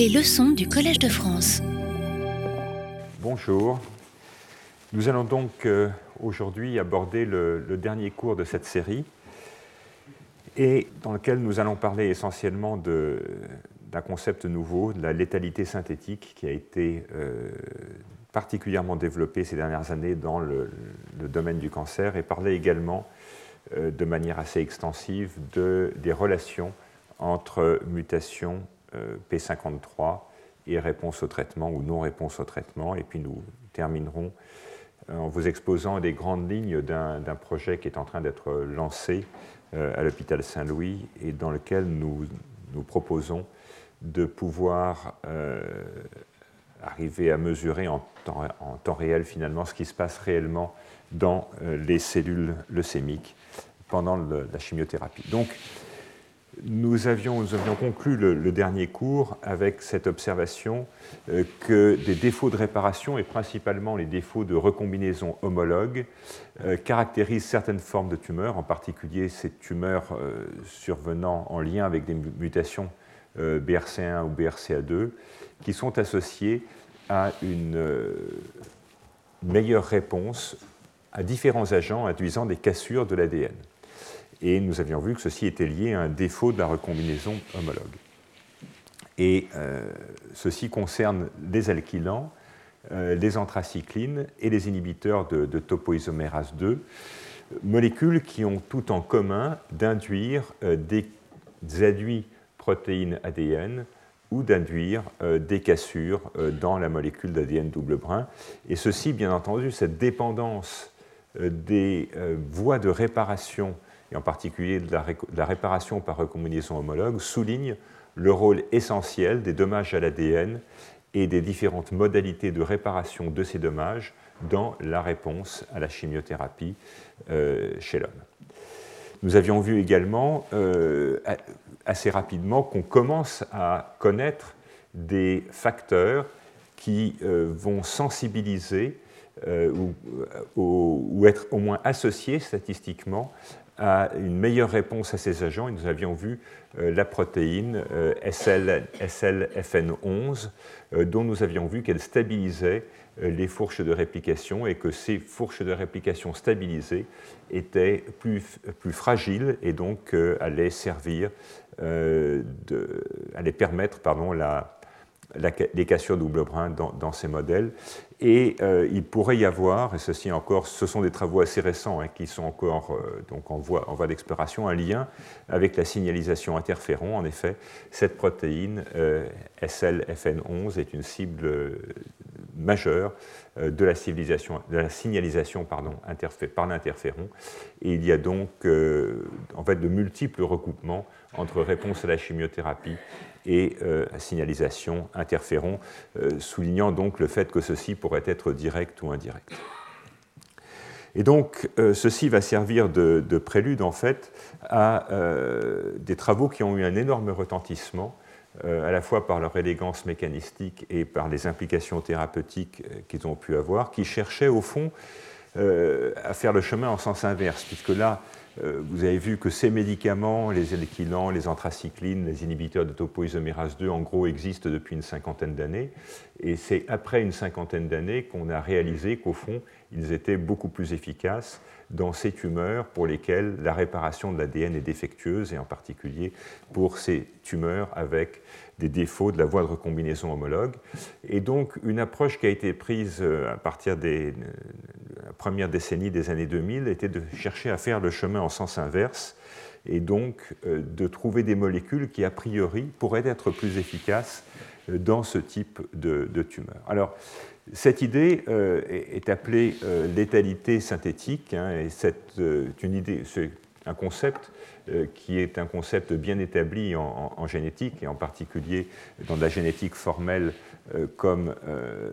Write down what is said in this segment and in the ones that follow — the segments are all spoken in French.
Les leçons du Collège de France. Bonjour. Nous allons donc euh, aujourd'hui aborder le, dernier cours de cette série et dans lequel nous allons parler essentiellement d'un concept nouveau, de la létalité synthétique qui a été euh, particulièrement développé ces dernières années dans le, domaine du cancer et parler également euh, de manière assez extensive de, des relations entre mutation euh, P53 et réponse au traitement ou non réponse au traitement. Et puis nous terminerons euh, en vous exposant les grandes lignes d'un projet qui est en train d'être lancé à l'hôpital Saint-Louis et dans lequel nous, proposons de pouvoir arriver à mesurer en temps, réel finalement ce qui se passe réellement dans euh, les cellules leucémiques pendant la chimiothérapie. Nous avions, conclu le, dernier cours avec cette observation euh, que des défauts de réparation, et principalement les défauts de recombinaison homologue, euh, caractérisent certaines formes de tumeurs, en particulier ces tumeurs survenant en lien avec des mutations BRCA1 ou BRCA2, qui sont associées à une euh, meilleure réponse à différents agents induisant des cassures de l'ADN. Et nous avions vu que ceci était lié à un défaut de la recombinaison homologue. Et euh, ceci concerne les alkylants, euh, les anthracyclines et les inhibiteurs de, topoisomérase 2, molécules qui ont tout en commun d'induire des adduits protéines ADN ou d'induire euh, des cassures euh, dans la molécule d'ADN double brin. Et ceci, bien entendu, cette dépendance euh, des voies de réparation, et en particulier de la, réparation par recombinaison homologue, souligne le rôle essentiel des dommages à l'ADN et des différentes modalités de réparation de ces dommages dans la réponse à la chimiothérapie chez l'homme. Nous avions vu également assez rapidement qu'on commence à connaître des facteurs qui euh, vont sensibiliser euh, ou, être au moins associés statistiquement à une meilleure réponse à ces agents. Et nous avions vu euh, la protéine SL, SLFN11, dont nous avions vu qu'elle stabilisait les fourches de réplication et que ces fourches de réplication stabilisées étaient plus, fragiles et donc allaient servir euh, de, allait permettre pardon, les cassures double brin dans, ces modèles. Et euh, il pourrait y avoir, et ceci encore, ce sont des travaux assez récents hein, qui sont encore euh, donc en voie, d'exploration, un lien avec la signalisation interféron. En effet, cette protéine SLFN11 est une cible majeure de la, signalisation par l'interféron. Et il y a donc en fait de multiples recoupements entre réponse à la chimiothérapie et euh, signalisation interféron, euh, soulignant donc le fait que ceci pourrait être direct ou indirect. Et donc, euh, ceci va servir de, prélude, en fait, à des travaux qui ont eu un énorme retentissement, à la fois par leur élégance mécanistique et par les implications thérapeutiques qu'ils ont pu avoir, qui cherchaient, au fond, à faire le chemin en sens inverse, puisque là, euh, vous avez vu que ces médicaments, les alkylants, les anthracyclines, les inhibiteurs de topoisomérase 2, en gros, existent depuis une cinquantaine d'années. Et c'est après une cinquantaine d'années qu'on a réalisé qu'au fond, ils étaient beaucoup plus efficaces dans ces tumeurs pour lesquelles la réparation de l'ADN est défectueuse, et en particulier pour ces tumeurs avec des défauts de la voie de recombinaison homologue. Et donc, une approche qui a été prise euh, à partir des euh, la première décennie des années 2000 était de chercher à faire le chemin en sens inverse et donc euh, de trouver des molécules qui, a priori, pourraient être plus efficaces dans ce type de, tumeur. Alors, cette idée est appelée létalité synthétique, hein, et c'est c'est un concept euh, qui est un concept bien établi en, génétique, et en particulier dans la génétique formelle euh, comme euh,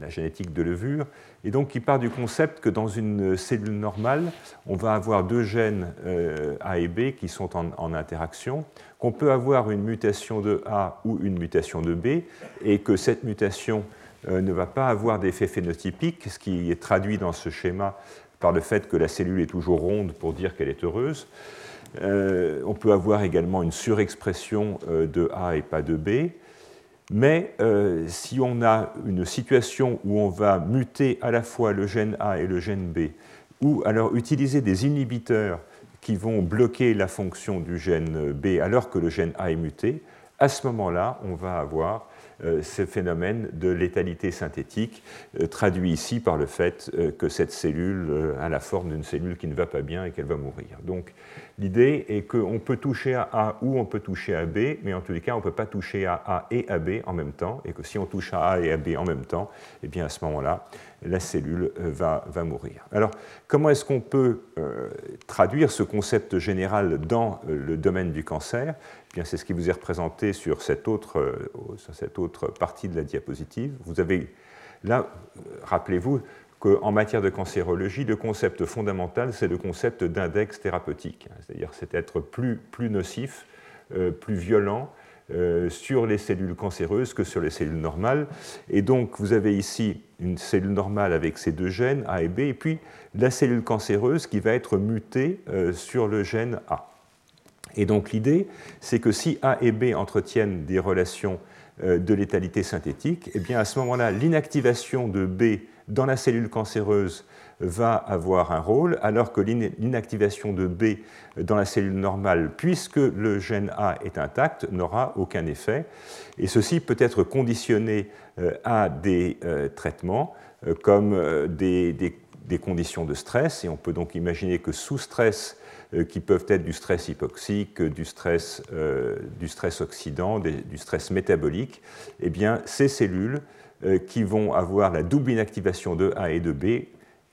la, génétique de levure, et donc qui part du concept que dans une cellule normale, on va avoir deux gènes A et B qui sont en interaction, qu'on peut avoir une mutation de A ou une mutation de B, et que cette mutation ne va pas avoir d'effet phénotypique, ce qui est traduit dans ce schéma par le fait que la cellule est toujours ronde pour dire qu'elle est heureuse. Euh, on peut avoir également une surexpression euh, de A et pas de B. Mais si on a une situation où on va muter à la fois le gène A et le gène B, ou alors utiliser des inhibiteurs qui vont bloquer la fonction du gène B alors que le gène A est muté, à ce moment-là, on va avoir euh, ce phénomène de létalité synthétique, euh, traduit ici par le fait euh, que cette cellule a la forme d'une cellule qui ne va pas bien et qu'elle va mourir. Donc l'idée est qu'on peut toucher à A ou on peut toucher à B, mais en tous les cas, on ne peut pas toucher à A et à B en même temps, et que si on touche à A et à B en même temps, eh bien à ce moment-là, la cellule va, va mourir. Alors, comment est-ce qu'on peut traduire ce concept général dans le domaine du cancer? C'est ce qui vous est représenté euh, sur cette autre partie de la diapositive. Vous avez là, rappelez-vous qu'en matière de cancérologie, le concept fondamental, c'est le concept d'index thérapeutique, c'est-à-dire c'est être plus, nocif, euh, plus violent euh, sur les cellules cancéreuses que sur les cellules normales. Et donc, vous avez ici une cellule normale avec ces deux gènes, A et B, et puis la cellule cancéreuse qui va être mutée sur le gène A. Et donc l'idée, c'est que si A et B entretiennent des relations euh, de létalité synthétique, eh bien à ce moment-là, l'inactivation de B dans la cellule cancéreuse va avoir un rôle, alors que l'inactivation de B dans la cellule normale, puisque le gène A est intact, n'aura aucun effet. Et ceci peut être conditionné euh, à des euh, traitements comme des, conditions de stress, et on peut donc imaginer que sous stress, euh, qui peuvent être du stress hypoxique, du stress, euh, oxydant, du stress métabolique, eh ces cellules euh, qui vont avoir la double inactivation de A et de B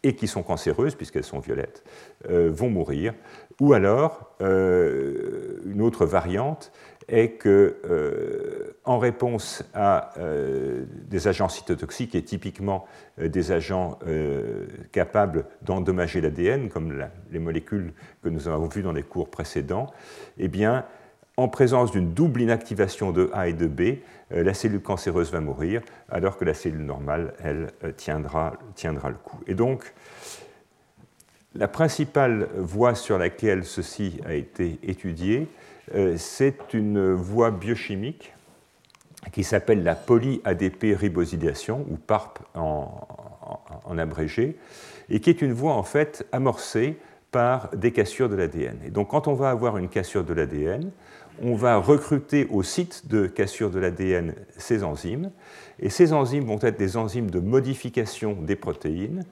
et qui sont cancéreuses, puisqu'elles sont violettes, vont mourir. Ou alors, une autre variante est que, euh, en réponse à euh, des agents cytotoxiques et typiquement euh, des agents capables d'endommager l'ADN, comme les molécules que nous avons vues dans les cours précédents, eh bien, en présence d'une double inactivation de A et de B, la cellule cancéreuse va mourir, alors que la cellule normale, elle, tiendra, tiendra le coup. Et donc, la principale voie sur laquelle ceci a été étudié, euh, c'est une voie biochimique qui s'appelle la poly-ADP ribosylation, ou PARP en, abrégé, et qui est une voie en fait amorcée par des cassures de l'ADN. Et donc quand on va avoir une cassure de l'ADN, on va recruter au site de cassure de l'ADN ces enzymes, et ces enzymes vont être des enzymes de modification des protéines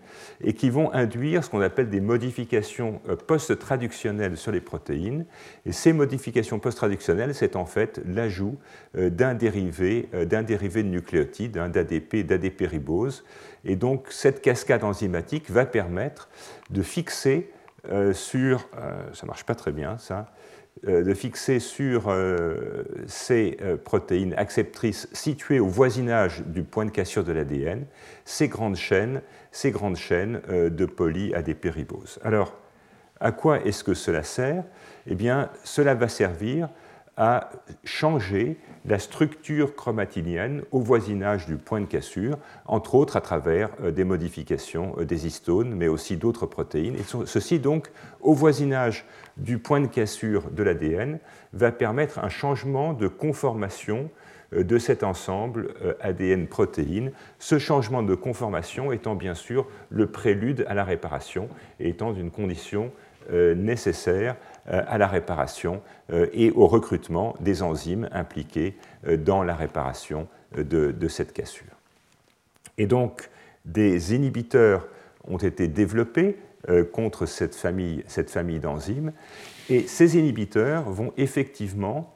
et qui vont induire ce qu'on appelle des modifications euh, post-traductionnelles sur les protéines. Et ces modifications post-traductionnelles, c'est en fait l'ajout euh, d'un dérivé, euh, d'un dérivé de nucléotides, d'ADP, d'ADP-ribose. Et donc cette cascade enzymatique va permettre de fixer sur, ça marche pas très bien ça, euh, de fixer sur euh, ces euh, protéines acceptrices situées au voisinage du point de cassure de l'ADN ces grandes chaînes, ces grandes chaînes de poly-ADP-ribose. Alors, à quoi est-ce que cela sert? Eh bien, cela va servir à changer la structure chromatinienne au voisinage du point de cassure, entre autres à travers euh, des modifications euh, des histones, mais aussi d'autres protéines. Ceci donc au voisinage du point de cassure de l'ADN va permettre un changement de conformation euh, de cet ensemble ADN-protéine, ce changement de conformation étant bien sûr le prélude à la réparation et étant une condition nécessaire euh, à la réparation euh, et au recrutement des enzymes impliquées euh, dans la réparation de, cette cassure. Et donc, des inhibiteurs ont été développés contre cette famille, d'enzymes, et ces inhibiteurs vont effectivement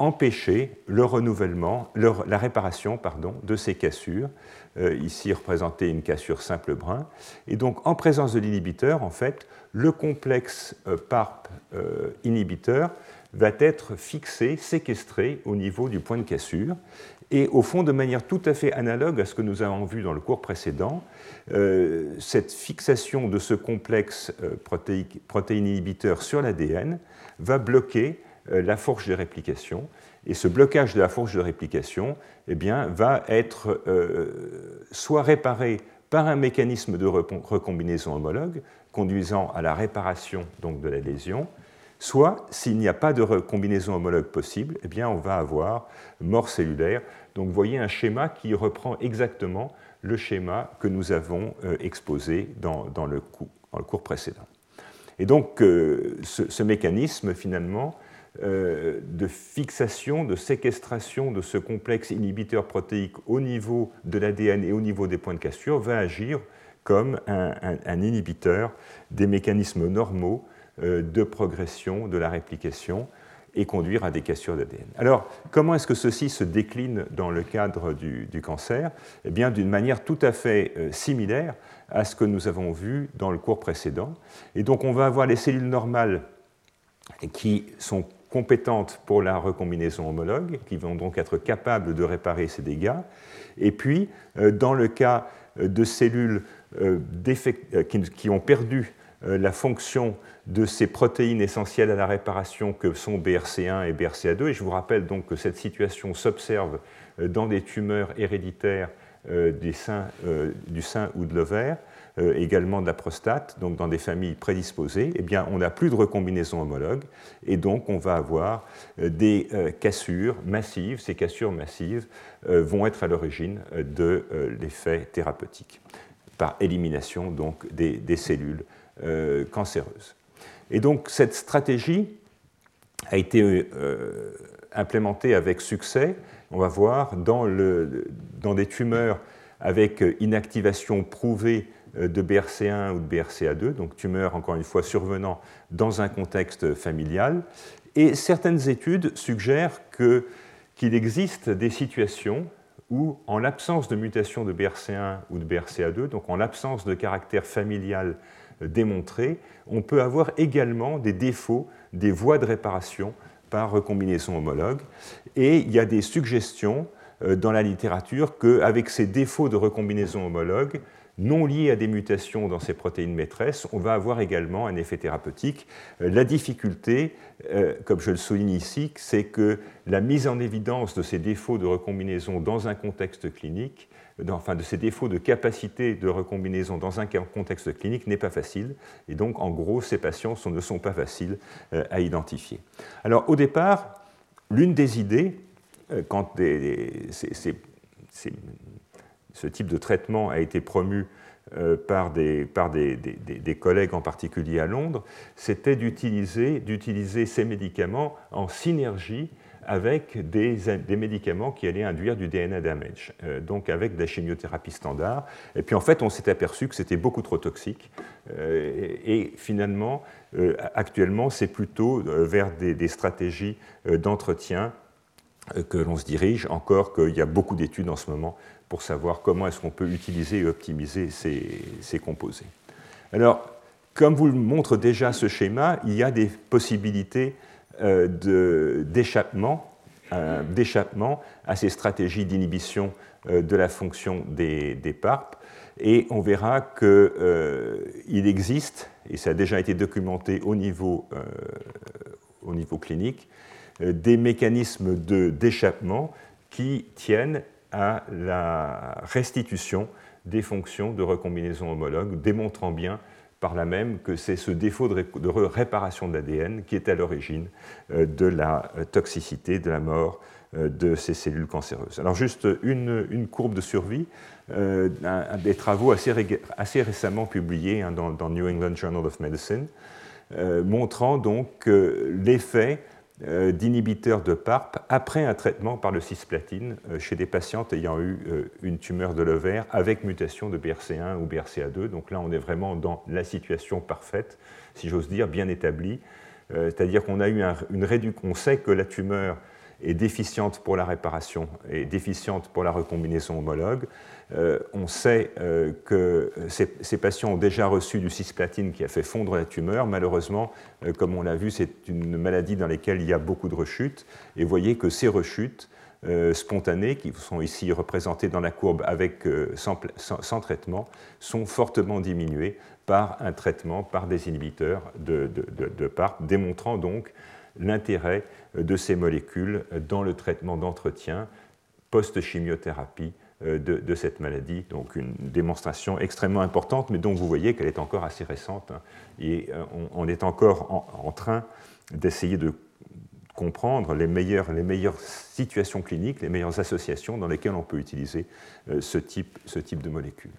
empêcher le renouvellement, la réparation de ces cassures, ici représentée une cassure simple brun. Et donc, en présence de l'inhibiteur, en fait, le complexe euh, PARP euh, inhibiteur va être fixé, séquestré au niveau du point de cassure. Et au fond, de manière tout à fait analogue à ce que nous avons vu dans le cours précédent, euh, cette fixation de ce complexe protéine inhibiteur sur l'ADN va bloquer la fourche de réplication. Et ce blocage de la fourche de réplication eh bien, va être soit réparé par un mécanisme de recombinaison homologue, conduisant à la réparation donc, de la lésion, soit s'il n'y a pas de combinaison homologue possible, eh bien on va avoir mort cellulaire. Donc vous voyez un schéma qui reprend exactement le schéma que nous avons euh, exposé dans, le, cours précédent. Et donc euh, ce, mécanisme finalement euh, de fixation, de séquestration de ce complexe inhibiteur protéique au niveau de l'ADN et au niveau des points de cassure va agir comme un, inhibiteur des mécanismes normaux euh, de progression de la réplication et conduire à des cassures d'ADN. Alors, comment est-ce que ceci se décline dans le cadre du, cancer? Eh bien, d'une manière tout à fait euh, similaire à ce que nous avons vu dans le cours précédent. Et donc, on va avoir les cellules normales qui sont compétentes pour la recombinaison homologue, qui vont donc être capables de réparer ces dégâts. Et puis, euh, dans le cas de cellules euh, qui ont perdu la fonction de ces protéines essentielles à la réparation que sont BRC1 et BRCA2, et je vous rappelle donc que cette situation s'observe dans des tumeurs héréditaires du sein ou de l'ovaire, euh, également de la prostate, donc dans des familles prédisposées, eh bien, on n'a plus de recombinaison homologue et donc on va avoir euh, des euh, cassures massives. Ces cassures massives vont être à l'origine de l'effet thérapeutique par élimination donc, des, cellules cancéreuses. Et donc cette stratégie a été implémentée avec succès, on va voir, dans des tumeurs avec inactivation prouvée euh, de BRC1 ou de BRCA2, donc tumeurs, encore une fois, survenant dans un contexte familial. Et certaines études suggèrent qu'il existe des situations où, en l'absence de mutation de BRC1 ou de BRCA2, donc en l'absence de caractère familial euh, démontré, on peut avoir également des défauts des voies de réparation par recombinaison homologue. Et il y a des suggestions euh, dans la littérature qu'avec ces défauts de recombinaison homologue, non liées à des mutations dans ces protéines maîtresses, on va avoir également un effet thérapeutique. Euh, la difficulté, euh, comme je le souligne ici, c'est que la mise en évidence de ces défauts de recombinaison dans un contexte clinique, enfin de ces défauts de capacité de recombinaison dans un contexte clinique n'est pas facile. Et donc, en gros, ces patients ne sont pas faciles euh, à identifier. Alors, au départ, l'une des idées, quand ces, ce type de traitement a été promu euh, par, des, collègues en particulier à Londres, c'était d'utiliser, d'utiliser ces médicaments en synergie avec des, médicaments qui allaient induire du DNA damage, euh, donc avec de la chimiothérapie standard. Et puis en fait, on s'est aperçu que c'était beaucoup trop toxique. Euh, et, finalement, actuellement, c'est plutôt vers des, stratégies d'entretien que l'on se dirige, encore qu'il y a beaucoup d'études en ce moment pour savoir comment est-ce qu'on peut utiliser et optimiser ces, composés. Alors, comme vous le montre déjà ce schéma, il y a des possibilités euh, d'échappement à ces stratégies d'inhibition euh, de la fonction des, PARP. Et on verra qu'il euh, existe, et ça a déjà été documenté au niveau, au niveau clinique, des mécanismes d'échappement qui tiennent à la restitution des fonctions de recombinaison homologue, démontrant bien par là même que c'est ce défaut de, réparation de l'ADN qui est à l'origine euh, de la euh, toxicité, de la mort euh, de ces cellules cancéreuses. Alors juste une, courbe de survie, des travaux assez, récemment publiés hein, dans, dans, New England Journal of Medicine, montrant donc l'effet d'inhibiteurs de PARP après un traitement par le cisplatine euh, chez des patientes ayant eu euh, une tumeur de l'ovaire avec mutation de BRC1 ou BRCA2. Donc là, on est vraiment dans la situation parfaite, si j'ose dire, bien établie. C'est-à-dire qu'on a eu une réduction, on sait que la tumeur est déficiente pour la réparation et déficiente pour la recombinaison homologue. Euh, on sait euh, que ces, patients ont déjà reçu du cisplatine qui a fait fondre la tumeur. Malheureusement, euh, comme on l'a vu, c'est une maladie dans laquelle il y a beaucoup de rechutes. Et vous voyez que ces rechutes spontanées, qui sont ici représentées dans la courbe avec, sans, traitement, sont fortement diminuées par un traitement par des inhibiteurs de, de PARP, démontrant donc l'intérêt de ces molécules dans le traitement d'entretien post-chimiothérapie euh, de, cette maladie. Donc une démonstration extrêmement importante, mais dont vous voyez qu'elle est encore assez récente. Hein. et euh, on, est encore en, train d'essayer de comprendre les meilleures, les meilleures situations cliniques, les meilleures associations dans lesquelles on peut utiliser ce type, ce type de molécules.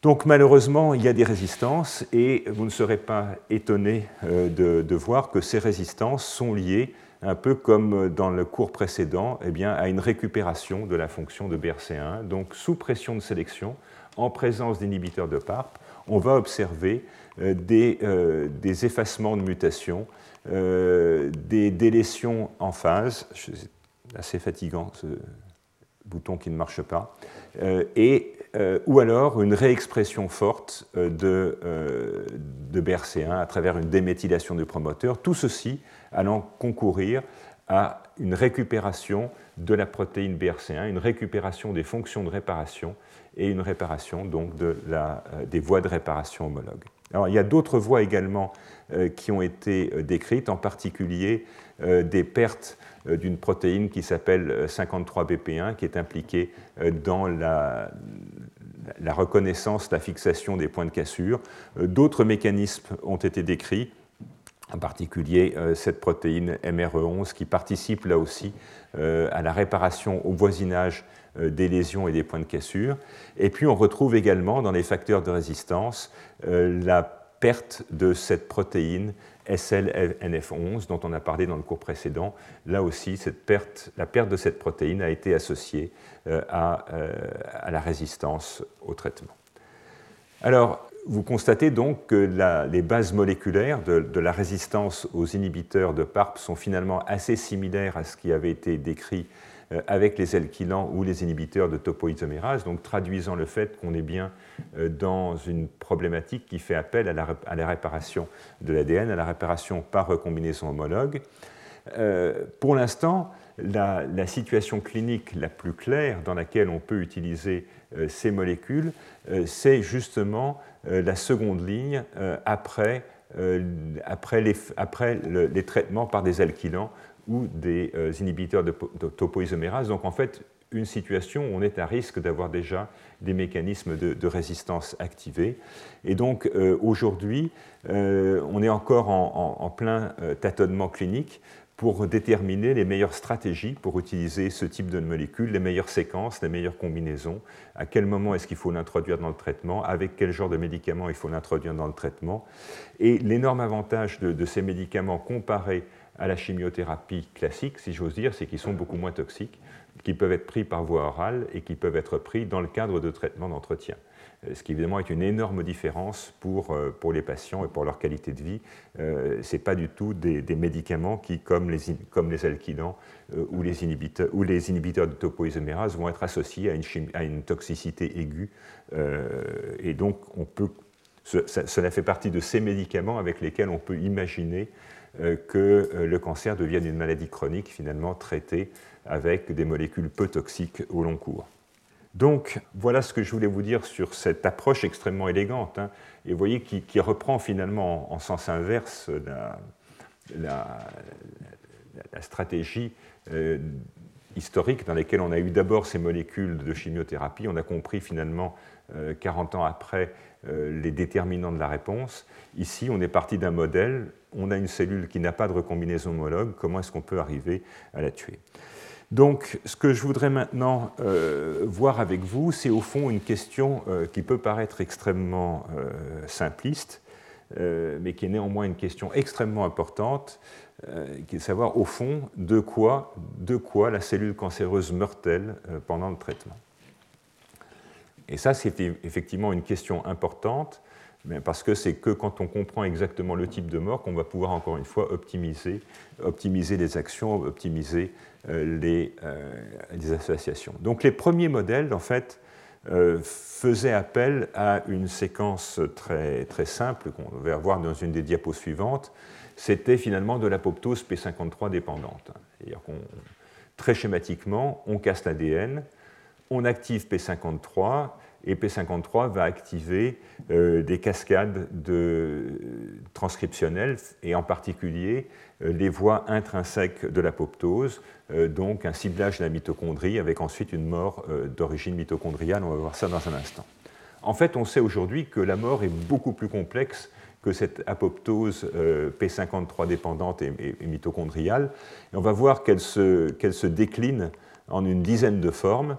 Donc malheureusement, il y a des résistances et vous ne serez pas étonné de, voir que ces résistances sont liées un peu comme dans le cours précédent, eh bien, à une récupération de la fonction de BRC1. Donc, sous pression de sélection, en présence d'inhibiteurs de PARP, on va observer euh, euh, des, effacements de mutations, euh, des délétions en phase. C'est assez fatigant ce bouton qui ne marche pas. et, ou alors une réexpression forte de, de BRC1 à travers une déméthylation du promoteur. Tout ceci allant concourir à une récupération de la protéine BRC1, une récupération des fonctions de réparation et une réparation donc de la, euh, des voies de réparation homologues. Alors, il y a d'autres voies également euh, qui ont été euh, décrites, en particulier des pertes d'une protéine qui s'appelle 53BP1, qui est impliquée dans la, la reconnaissance, la fixation des points de cassure. D'autres mécanismes ont été décrits, en particulier euh, cette protéine MRE11 qui participe là aussi euh, à la réparation au voisinage euh, des lésions et des points de cassure. Et puis on retrouve également dans les facteurs de résistance la perte de cette protéine SLNF11 dont on a parlé dans le cours précédent. Là aussi, cette perte, la perte de cette protéine a été associée à, à la résistance au traitement. Alors, vous constatez donc que les bases moléculaires de, la résistance aux inhibiteurs de PARP sont finalement assez similaires à ce qui avait été décrit euh, avec les alkylants ou les inhibiteurs de topoisomérase, donc traduisant le fait qu'on est bien euh, dans une problématique qui fait appel à la, réparation de l'ADN, à la réparation par recombinaison homologue. Euh, pour l'instant, la, situation clinique la plus claire dans laquelle on peut utiliser ces molécules, c'est justement la seconde ligne euh, après, euh, après, les, après les, traitements par des alkylants ou des inhibiteurs de, topoisomérase. Donc en fait, une situation où on est à risque d'avoir déjà des mécanismes de, résistance activés. Et donc aujourd'hui, on est encore en, en plein tâtonnement clinique pour déterminer les meilleures stratégies pour utiliser ce type de molécules, les meilleures séquences, les meilleures combinaisons, à quel moment est-ce qu'il faut l'introduire dans le traitement, avec quel genre de médicaments il faut l'introduire dans le traitement? Et l'énorme avantage de, ces médicaments comparés à la chimiothérapie classique, si j'ose dire, c'est qu'ils sont beaucoup moins toxiques, qu'ils peuvent être pris par voie orale et qu'ils peuvent être pris dans le cadre de traitement d'entretien. Euh, ce qui évidemment est une énorme différence pour, euh, pour les patients et pour leur qualité de vie. Euh, Ce n'est pas du tout des, médicaments qui, comme les, comme alkylants ou, les inhibiteurs, ou les inhibiteurs de topoisomérase, vont être associés à une, toxicité aiguë. et donc, cela fait partie de ces médicaments avec lesquels on peut imaginer que le cancer devienne une maladie chronique finalement traitée avec des molécules peu toxiques au long cours. Donc voilà ce que je voulais vous dire sur cette approche extrêmement élégante, hein, et voyez qui, reprend finalement en, sens inverse la, stratégie euh, historique dans laquelle on a eu d'abord ces molécules de chimiothérapie, on a compris finalement 40 euh, ans après euh, les déterminants de la réponse. Ici, on est parti d'un modèle, on a une cellule qui n'a pas de recombinaison homologue, comment est-ce qu'on peut arriver à la tuer? Donc, ce que je voudrais maintenant euh, voir avec vous, c'est au fond une question euh, qui peut paraître extrêmement euh, simpliste, mais qui est néanmoins une question extrêmement importante, qui est de savoir au fond de quoi, de quoi la cellule cancéreuse meurt-elle pendant le traitement. Et ça, c'est effectivement une question importante, parce que c'est que quand on comprend exactement le type de mort qu'on va pouvoir encore une fois optimiser, optimiser les actions, optimiser euh, les, euh, les, associations. Donc les premiers modèles, en fait, euh, faisaient appel à une séquence très, très simple qu'on va voir dans une des diapos suivantes. C'était finalement de l'apoptose P53 dépendante. C'est-à-dire qu'on, très schématiquement, on casse l'ADN, on active P53, et P53 va activer des cascades de, transcriptionnelles, et en particulier les voies intrinsèques de l'apoptose, euh, donc un ciblage de la mitochondrie avec ensuite une mort euh, d'origine mitochondriale. On va voir ça dans un instant. En fait, on sait aujourd'hui que la mort est beaucoup plus complexe que cette apoptose P53 dépendante et, mitochondriale. On va voir qu'elle se, décline en une dizaine de formes.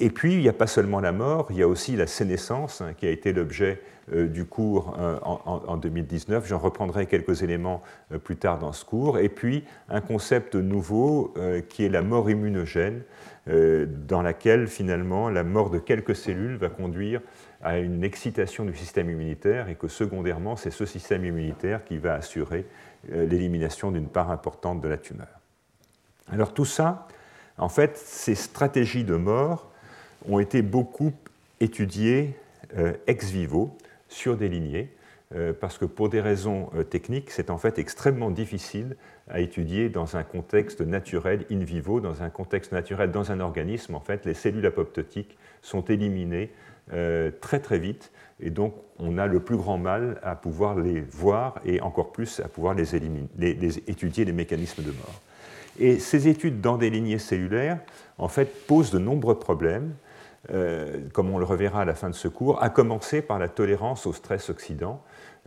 Et puis, il n'y a pas seulement la mort, il y a aussi la sénescence, hein, qui a été l'objet euh, du cours euh, en, 2019. J'en reprendrai quelques éléments euh, plus tard dans ce cours. Et puis un concept nouveau qui est la mort immunogène, dans laquelle finalement la mort de quelques cellules va conduire à une excitation du système immunitaire et que secondairement c'est ce système immunitaire qui va assurer l'élimination d'une part importante de la tumeur. Alors tout ça, en fait, ces stratégies de mort ont été beaucoup étudiées ex vivo sur des lignées, euh, parce que pour des raisons euh, techniques, c'est en fait extrêmement difficile à étudier dans un contexte naturel in vivo, dans un contexte naturel dans un organisme. En fait, les cellules apoptotiques sont éliminées euh, très très vite, et donc on a le plus grand mal à pouvoir les voir et encore plus à pouvoir les, étudier les mécanismes de mort. Et ces études dans des lignées cellulaires, en fait, posent de nombreux problèmes euh, comme on le reverra à la fin de ce cours, à commencer par la tolérance au stress oxydant,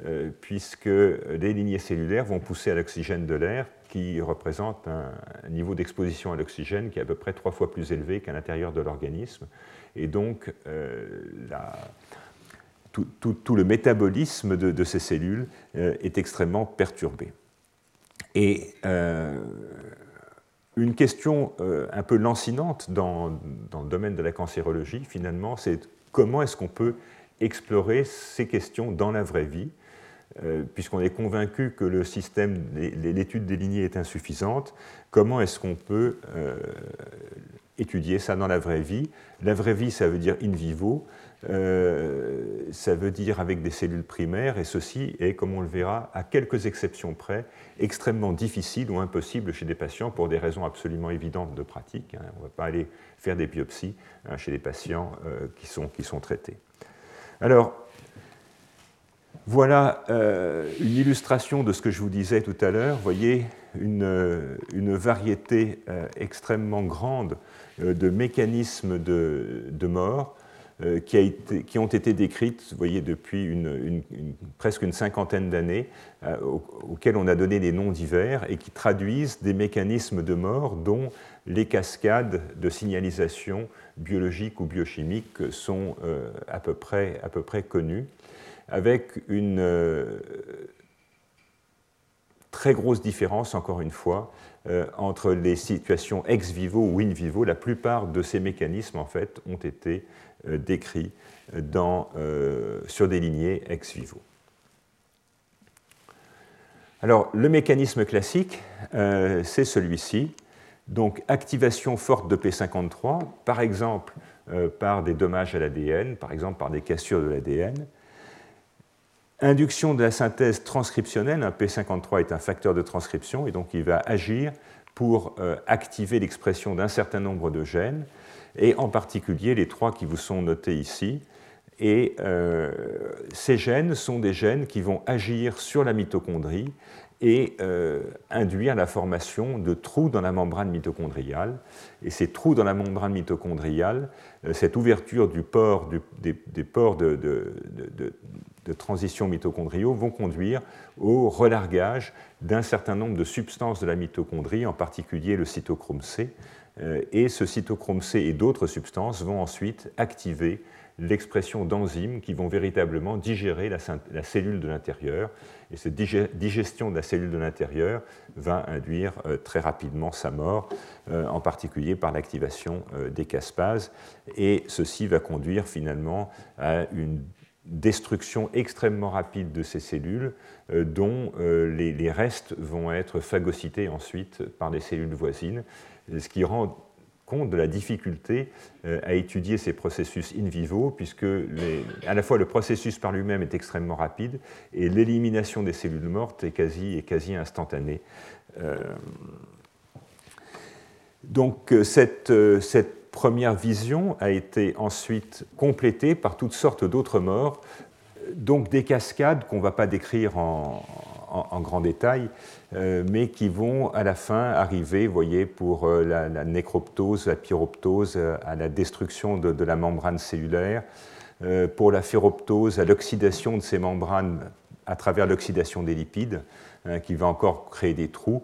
euh, puisque les lignées cellulaires vont pousser à l'oxygène de l'air, qui représente un, niveau d'exposition à l'oxygène qui est à peu près trois fois plus élevé qu'à l'intérieur de l'organisme. Et donc, euh, tout, le métabolisme de, ces cellules est extrêmement perturbé. Et une question euh, un peu lancinante dans, le domaine de la cancérologie, finalement, c'est comment est-ce qu'on peut explorer ces questions dans la vraie vie, euh, puisqu'on est convaincu que le système, l'étude des lignées est insuffisante, comment est-ce qu'on peut euh, étudier ça dans la vraie vie? La vraie vie, ça veut dire in vivo, euh, ça veut dire avec des cellules primaires, et ceci est, comme on le verra, à quelques exceptions près, extrêmement difficile ou impossible chez des patients pour des raisons absolument évidentes de pratique. Hein. On ne va pas aller faire des biopsies hein, chez des patients euh, qui, sont, qui sont traités. Alors, voilà euh, une illustration de ce que je vous disais tout à l'heure. Voyez une, une variété extrêmement grande de mécanismes de, de mort euh, qui, ont été décrites, voyez, depuis presque une cinquantaine d'années, euh, auxquelles on a donné des noms divers et qui traduisent des mécanismes de mort dont les cascades de signalisation biologique ou biochimique sont euh, à peu près connues, avec une très grosse différence, encore une fois, entre les situations ex vivo ou in vivo. La plupart de ces mécanismes, en fait, ont été euh, décrits dans, euh, sur des lignées ex vivo. Alors, le mécanisme classique, euh, c'est celui-ci. Donc, activation forte de P53, par exemple par des dommages à l'ADN, par exemple par des cassures de l'ADN. Induction de la synthèse transcriptionnelle, un P53 est un facteur de transcription et donc il va agir pour activer l'expression d'un certain nombre de gènes et en particulier les trois qui vous sont notés ici. Et euh, ces gènes sont des gènes qui vont agir sur la mitochondrie et euh, induire la formation de trous dans la membrane mitochondriale. Et ces trous dans la membrane mitochondriale, euh, cette ouverture port, des, pores de, de, transition mitochondriaux vont conduire au relargage d'un certain nombre de substances de la mitochondrie, en particulier le cytochrome C, et ce cytochrome C et d'autres substances vont ensuite activer l'expression d'enzymes qui vont véritablement digérer la, cellule de l'intérieur. Et cette digestion de la cellule de l'intérieur va induire euh, très rapidement sa mort, euh, en particulier par l'activation des caspases. Et ceci va conduire finalement à une destruction extrêmement rapide de ces cellules, dont les, restes vont être phagocytés ensuite par les cellules voisines ce qui rend compte de la difficulté euh, à étudier ces processus in vivo, puisque à la fois le processus par lui-même est extrêmement rapide et l'élimination des cellules mortes est quasi, instantanée. Euh, donc euh, cette, première vision a été ensuite complétée par toutes sortes d'autres morts, donc des cascades qu'on ne va pas décrire en, grand détail, mais qui vont à la fin arriver, vous voyez, pour euh, la, nécroptose, la pyroptose, euh, à la destruction de, la membrane cellulaire, pour la ferroptose à l'oxydation de ces membranes à travers l'oxydation des lipides, hein, qui va encore créer des trous.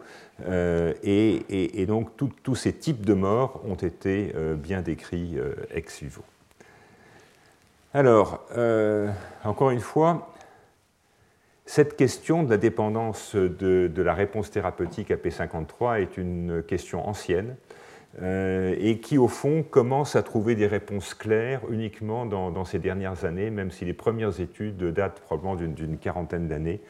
et, donc tous ces types de morts ont été bien décrits ex vivo. Alors, encore une fois, cette question de la dépendance de, la réponse thérapeutique à P53 est une question ancienne euh, et qui, au fond, commence à trouver des réponses claires uniquement dans, ces dernières années, même si les premières études datent probablement d'une quarantaine d'années,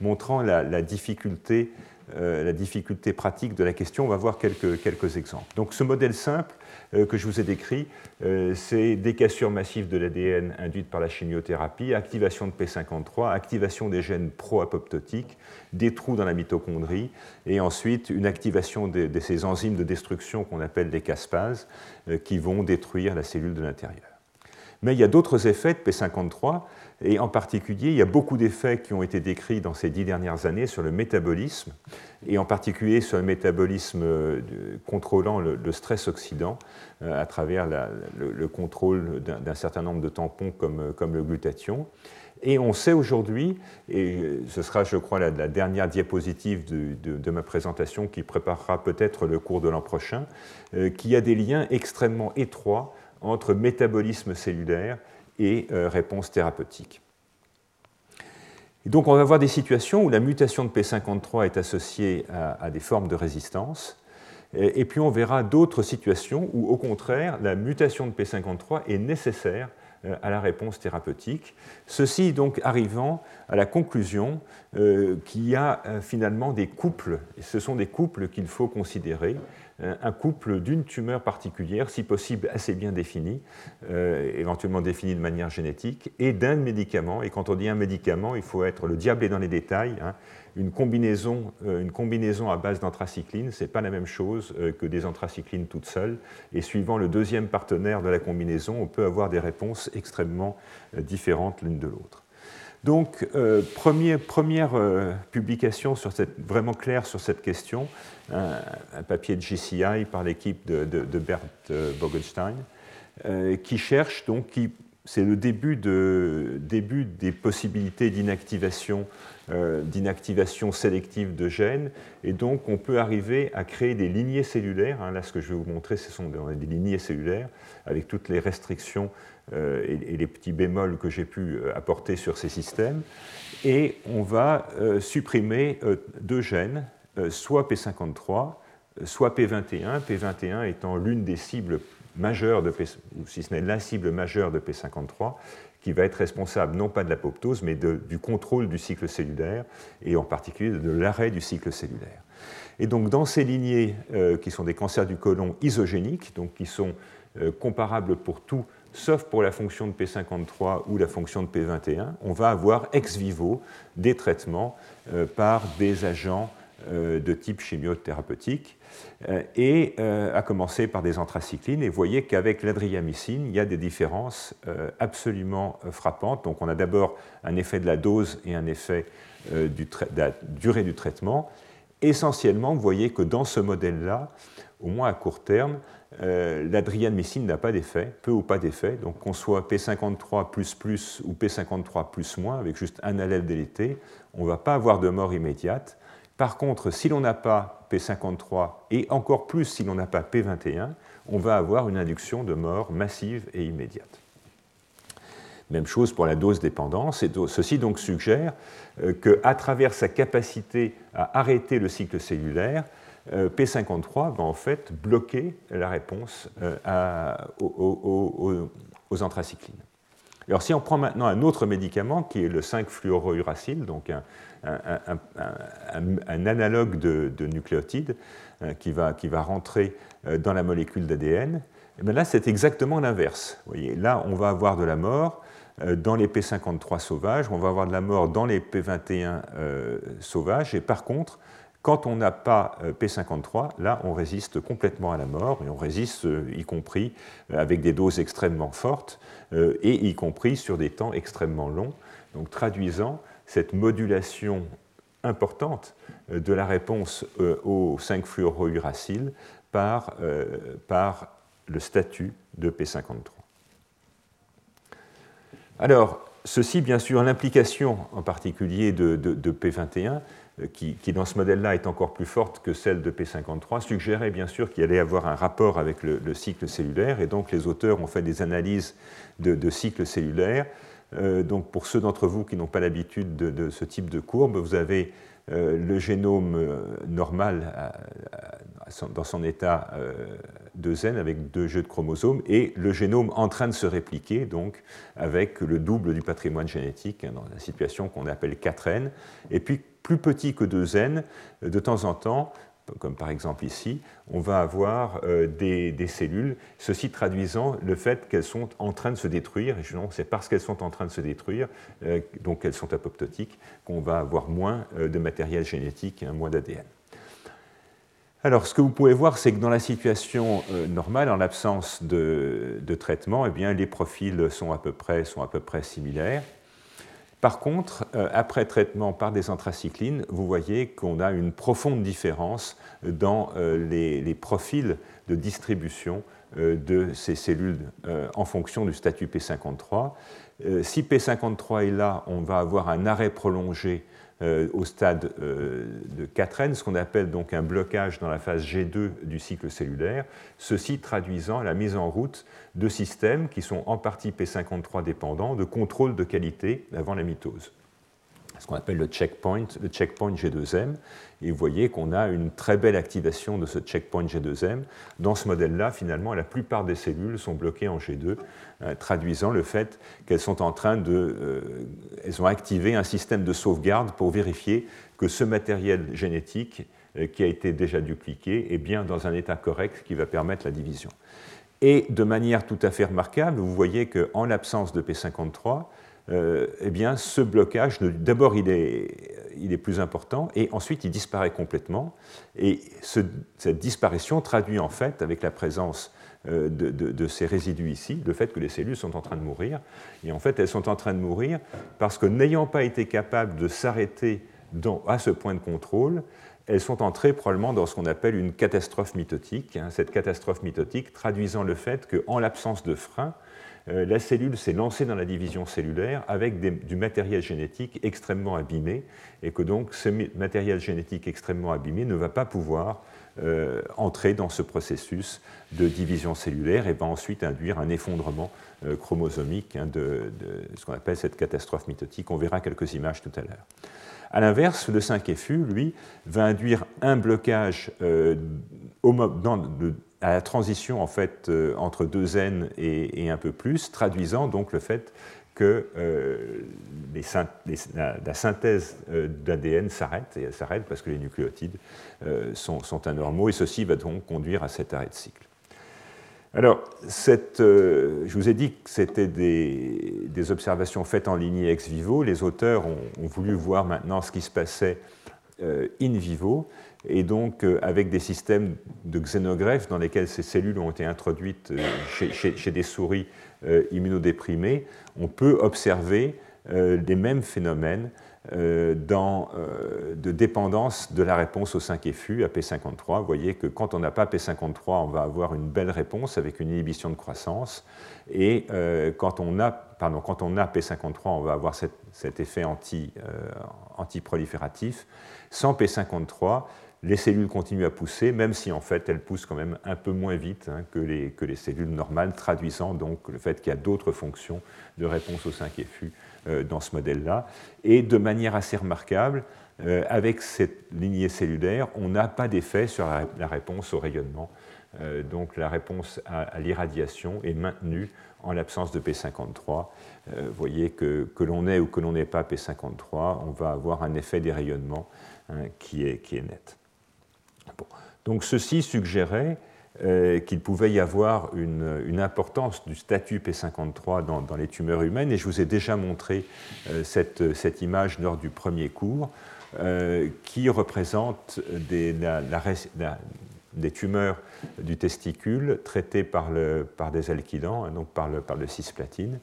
montrant la difficulté euh, la difficulté pratique de la question. On va voir quelques, quelques exemples. Donc ce modèle simple euh, que je vous ai décrit, euh, c'est des cassures massives de l'ADN induites par la chimiothérapie, activation de P53, activation des gènes pro-apoptotiques, des trous dans la mitochondrie, et ensuite une activation de, de ces enzymes de destruction qu'on appelle les caspases, qui vont détruire la cellule de l'intérieur. Mais il y a d'autres effets de P53 et en particulier, il y a beaucoup d'effets qui ont été décrits dans ces dix dernières années sur le métabolisme, et en particulier sur le métabolisme euh, contrôlant le, stress oxydant euh, à travers le, contrôle d'un certain nombre de tampons euh, comme le glutathion. Et on sait aujourd'hui, et ce sera je crois la, dernière diapositive de, ma présentation qui préparera peut-être le cours de l'an prochain, qu'il y a des liens extrêmement étroits entre métabolisme cellulaire et euh, réponse thérapeutique. donc on va avoir des situations où la mutation de P53 est associée à, des formes de résistance, et, puis on verra d'autres situations où au contraire la mutation de P53 est nécessaire euh, à la réponse thérapeutique. Ceci donc arrivant à la conclusion euh, qu'il y a finalement des couples, et ce sont des couples qu'il faut considérer, un couple d'une tumeur particulière, si possible assez bien définie, euh, éventuellement définie de manière génétique, et d'un médicament. Et quand on dit un médicament, il faut être le diable dans les détails. Hein. Une, combinaison, euh, une combinaison à base d'anthracycline, ce n'est pas la même chose que des anthracyclines toutes seules. Et suivant le deuxième partenaire de la combinaison, on peut avoir des réponses extrêmement différentes l'une de l'autre. Donc, euh, première, euh, publication sur cette, vraiment claire sur cette question, un, papier de GCI par l'équipe de, Bert euh, Bogenstein, qui cherche donc, c'est le début, début, des possibilités d'inactivation, d'inactivation sélective de gènes, et donc on peut arriver à créer des lignées cellulaires. Hein. là, ce que je vais vous montrer, ce sont des lignées cellulaires avec toutes les restrictions euh, et, les petits bémols que j'ai pu euh, apporter sur ces systèmes. Et on va euh, supprimer deux gènes, soit P53, soit P21, P21 étant l'une des cibles majeures de P, ou si ce n'est la cible majeure de P53, qui va être responsable non pas de l'apoptose, mais du contrôle du cycle cellulaire, et en particulier de l'arrêt du cycle cellulaire. Et donc dans ces lignées qui sont des cancers du côlon isogéniques, donc qui sont comparables pour tout sauf pour la fonction de P53 ou la fonction de P21, on va avoir ex vivo des traitements euh, par des agents euh, de type chimiothérapeutique, euh, et à commencer par des anthracyclines. Et vous voyez qu'avec l'adriamycine, il y a des différences absolument frappantes. Donc on a d'abord un effet de la dose et un effet de la durée du traitement. Essentiellement, vous voyez que dans ce modèle-là, au moins à court terme, euh, l'adriamycine n'a pas d'effet, peu ou pas d'effet. Donc qu'on soit P53 ou P53 avec juste un allèle délité, on ne va pas avoir de mort immédiate. Par contre, si l'on n'a pas P53 et encore plus si l'on n'a pas P21, on va avoir une induction de mort massive et immédiate. Même chose pour la dose dépendance. Et ceci donc suggère euh, qu'à travers sa capacité à arrêter le cycle cellulaire, P53 va en fait bloquer la réponse euh, aux, anthracyclines. Alors si on prend maintenant un autre médicament qui est le 5-fluorouracile, donc un, analogue de, nucléotide euh, qui, va, qui, va, rentrer dans la molécule d'ADN, eh là c'est exactement l'inverse. Là on va avoir de la mort dans les P53 sauvages, on va avoir de la mort dans les P21 sauvages, et par contre quand on n'a pas euh, P53, là, on résiste complètement à la mort, et on résiste euh, y compris euh, avec des doses extrêmement fortes, et y compris sur des temps extrêmement longs. Donc traduisant cette modulation importante de la réponse au 5-fluorouracile par, par le statut de P53. Alors, ceci, bien sûr, l'implication en particulier de, P21, euh, qui, dans ce modèle-là est encore plus forte que celle de P53, suggérait bien sûr qu'il allait avoir un rapport avec le, cycle cellulaire, et donc les auteurs ont fait des analyses de, cycles cellulaires. Euh, donc pour ceux d'entre vous qui n'ont pas l'habitude de, ce type de courbe, vous avez euh, le génome normal dans son état 2N euh, avec deux jeux de chromosomes et le génome en train de se répliquer, donc avec le double du patrimoine génétique, hein, dans la situation qu'on appelle 4N. Et puis, plus petit que 2N, de temps en temps, comme par exemple ici, on va avoir euh, des, cellules, ceci traduisant le fait qu'elles sont en train de se détruire, et c'est parce qu'elles sont en train de se détruire, euh, donc elles sont apoptotiques, qu'on va avoir moins euh, de matériel génétique, moins d'ADN. Alors, ce que vous pouvez voir, c'est que dans la situation normale, en l'absence de, traitement, eh les profils sont à peu près similaires. Par contre, euh, après traitement par des anthracyclines, vous voyez qu'on a une profonde différence dans euh, les, profils de distribution euh, de ces cellules en fonction du statut P53. si P53 est là, on va avoir un arrêt prolongé euh, au stade euh, de 4N, ce qu'on appelle donc un blocage dans la phase G2 du cycle cellulaire, ceci traduisant la mise en route de systèmes qui sont en partie P53 dépendants de contrôle de qualité avant la mitose ce qu'on appelle le checkpoint, le checkpoint G2M. Et vous voyez qu'on a une très belle activation de ce checkpoint G2M. Dans ce modèle-là, finalement, la plupart des cellules sont bloquées en G2, euh, traduisant le fait qu'elles sont en train de. Euh, elles ont activé un système de sauvegarde pour vérifier que ce matériel génétique euh, qui a été déjà dupliqué est bien dans un état correct qui va permettre la division. Et de manière tout à fait remarquable, vous voyez qu'en l'absence de P53, euh, eh bien, ce blocage, d'abord, il est, plus important, et ensuite, il disparaît complètement. Et cette disparition traduit en fait, avec la présence euh, de, ces résidus ici, le fait que les cellules sont en train de mourir. Et en fait, elles sont en train de mourir parce que n'ayant pas été capables de s'arrêter à ce point de contrôle, elles sont entrées probablement dans ce qu'on appelle une catastrophe mitotique. Hein. cette catastrophe mitotique traduisant le fait qu'en l'absence de frein, la cellule s'est lancée dans la division cellulaire avec du matériel génétique extrêmement abîmé et que donc ce matériel génétique extrêmement abîmé ne va pas pouvoir euh, entrer dans ce processus de division cellulaire et va ensuite induire un effondrement euh, chromosomique hein, de, ce qu'on appelle cette catastrophe mitotique. On verra quelques images tout à l'heure. A l'inverse, le 5FU, lui, va induire un blocage le, à la transition en fait euh, entre 2N et, un peu plus, traduisant donc le fait que euh, la, synthèse euh, d'ADN s'arrête, et elle s'arrête parce que les nucléotides sont, anormaux, et ceci va donc conduire à cet arrêt de cycle. Alors, je vous ai dit que c'était des, observations faites en lignée ex vivo. Les auteurs ont voulu voir maintenant ce qui se passait in vivo et donc euh, avec des systèmes de xénogreffes dans lesquels ces cellules ont été introduites euh, chez, des souris euh, immunodéprimées, on peut observer les mêmes phénomènes de dépendance de la réponse au 5FU à P53. Vous voyez que quand on n'a pas P53, on va avoir une belle réponse avec une inhibition de croissance. Et quand, on a, pardon, quand on a P53, on va avoir cet, effet anti, anti-prolifératif. Sans P53, les cellules continuent à pousser, même si en fait elles poussent quand même un peu moins vite hein, que, les, que, les, cellules normales, traduisant donc le fait qu'il y a d'autres fonctions de réponse au 5FU euh, dans ce modèle-là. Et de manière assez remarquable, euh, avec cette lignée cellulaire, on n'a pas d'effet sur la, réponse au rayonnement. Euh, donc la réponse à, l'irradiation est maintenue en l'absence de P53. vous voyez que, que l'on ait ou que l'on n'ait pas P53, on va avoir un effet des rayonnements hein, qui, est, qui est net. Donc ceci suggérait euh, qu'il pouvait y avoir une, importance du statut P53 dans, les tumeurs humaines, et je vous ai déjà montré euh, cette, image lors du premier cours, euh, qui représente des, tumeurs du testicule traitées par, des alkylants, hein, donc par le, par le cisplatine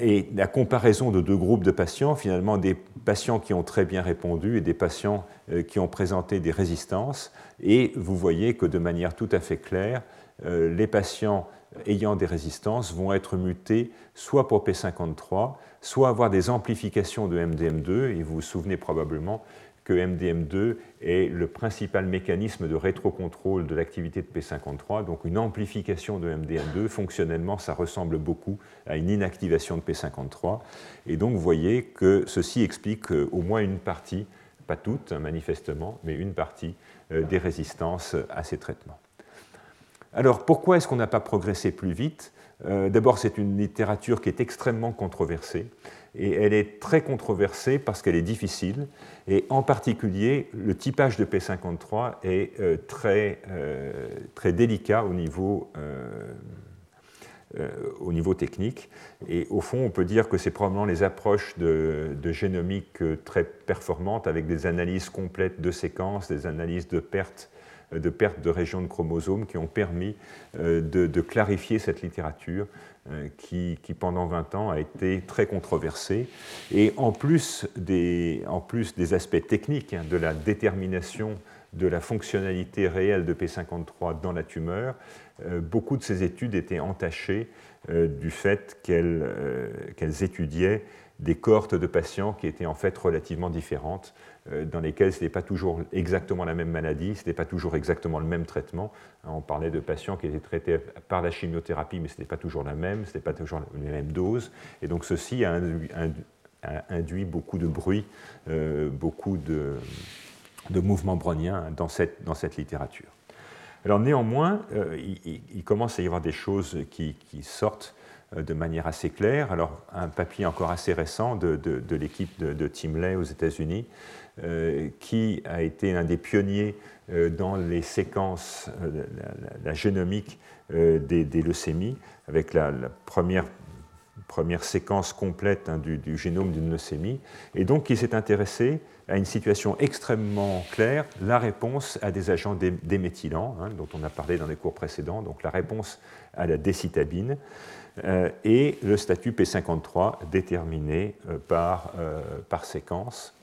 et la comparaison de deux groupes de patients, finalement des patients qui ont très bien répondu et des patients euh, qui ont présenté des résistances. Et vous voyez que de manière tout à fait claire, euh, les patients ayant des résistances vont être mutés soit pour P53, soit avoir des amplifications de MDM2. Et vous vous souvenez probablement que MDM2 est le principal mécanisme de rétrocontrôle de l'activité de P53. Donc une amplification de MDM2, fonctionnellement, ça ressemble beaucoup à une inactivation de P53. Et donc vous voyez que ceci explique au moins une partie, pas toutes hein, manifestement, mais une partie euh, des résistances à ces traitements. Alors pourquoi est-ce qu'on n'a pas progressé plus vite? Euh, D'abord, c'est une littérature qui est extrêmement controversée et elle est très controversée parce qu'elle est difficile, et en particulier, le typage de P53 est euh, très, euh, très délicat au niveau, euh, au niveau technique, et au fond, on peut dire que c'est probablement les approches de, génomique très performantes avec des analyses complètes de séquences, des analyses de pertes de perte de régions de chromosomes qui ont permis de clarifier cette littérature euh, qui, pendant 20 ans a été très controversé. Et en plus des, en plus des aspects techniques hein, de la détermination de la fonctionnalité réelle de P53 dans la tumeur, euh, beaucoup de ces études étaient entachées euh, du fait qu'elles étudiaient des cohortes de patients qui étaient en fait relativement différentes euh, dans lesquels ce n'était pas toujours exactement la même maladie, ce n'était pas toujours exactement le même traitement. On parlait de patients qui étaient traités par la chimiothérapie, mais ce n'était pas toujours la même, ce n'était pas toujours les mêmes doses. Et donc ceci a induit, beaucoup de bruit, euh, beaucoup de, mouvements browniens dans cette, dans cette littérature. Alors néanmoins, euh, il, commence à y avoir des choses qui, sortent de manière assez claire. Alors, un papier encore assez récent de, l'équipe de, de, Tim Lay aux États-Unis euh, qui a été l'un des pionniers euh, dans les séquences, euh, la, génomique des, leucémies, avec la, première, première, séquence complète hein, du, génome d'une leucémie, et donc qui s'est intéressé à une situation extrêmement claire, la réponse à des agents déméthylants, hein, dont on a parlé dans les cours précédents, donc la réponse à la décitabine, et le statut P53 déterminé par, par séquence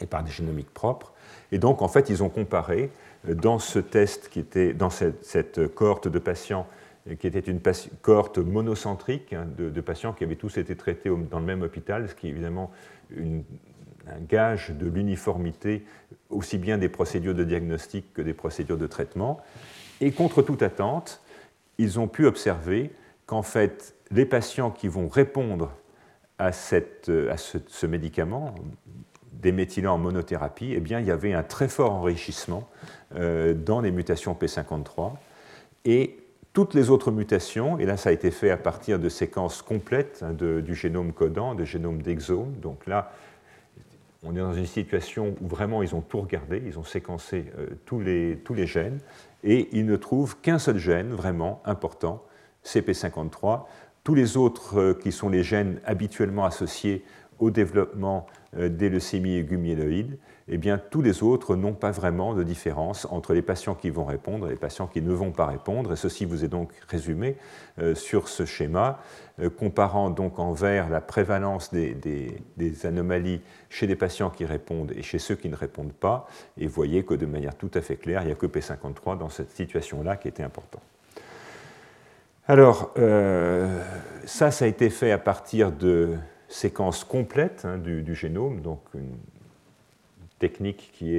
et par des génomiques propres. Et donc, en fait, ils ont comparé euh, dans ce test qui était dans cette, cohorte de patients euh, qui était une cohorte monocentrique hein, de, patients qui avaient tous été traités dans le même hôpital, ce qui est évidemment un gage de l'uniformité aussi bien des procédures de diagnostic que des procédures de traitement. Et contre toute attente, ils ont pu observer qu'en fait, les patients qui vont répondre à, cette, à ce, médicament, des méthylants en monothérapie, eh bien, il y avait un très fort enrichissement euh, dans les mutations P53. Et toutes les autres mutations, et là ça a été fait à partir de séquences complètes hein, du génome codant, de génome d'exome. Donc là, on est dans une situation où vraiment ils ont tout regardé, ils ont séquencé euh, tous, les, tous les gènes, et ils ne trouvent qu'un seul gène vraiment important, CP53. Tous les autres euh, qui sont les gènes habituellement associés au développement euh, des leucémies aiguës eh bien, tous les autres n'ont pas vraiment de différence entre les patients qui vont répondre et les patients qui ne vont pas répondre. Et ceci vous est donc résumé euh, sur ce schéma, comparant donc en vert la prévalence des, anomalies chez les patients qui répondent et chez ceux qui ne répondent pas. Et voyez que de manière tout à fait claire, il n'y a que P53 dans cette situation-là qui était important. Alors, ça, ça a été fait à partir de séquence complète hein, du, génome, donc une technique qui,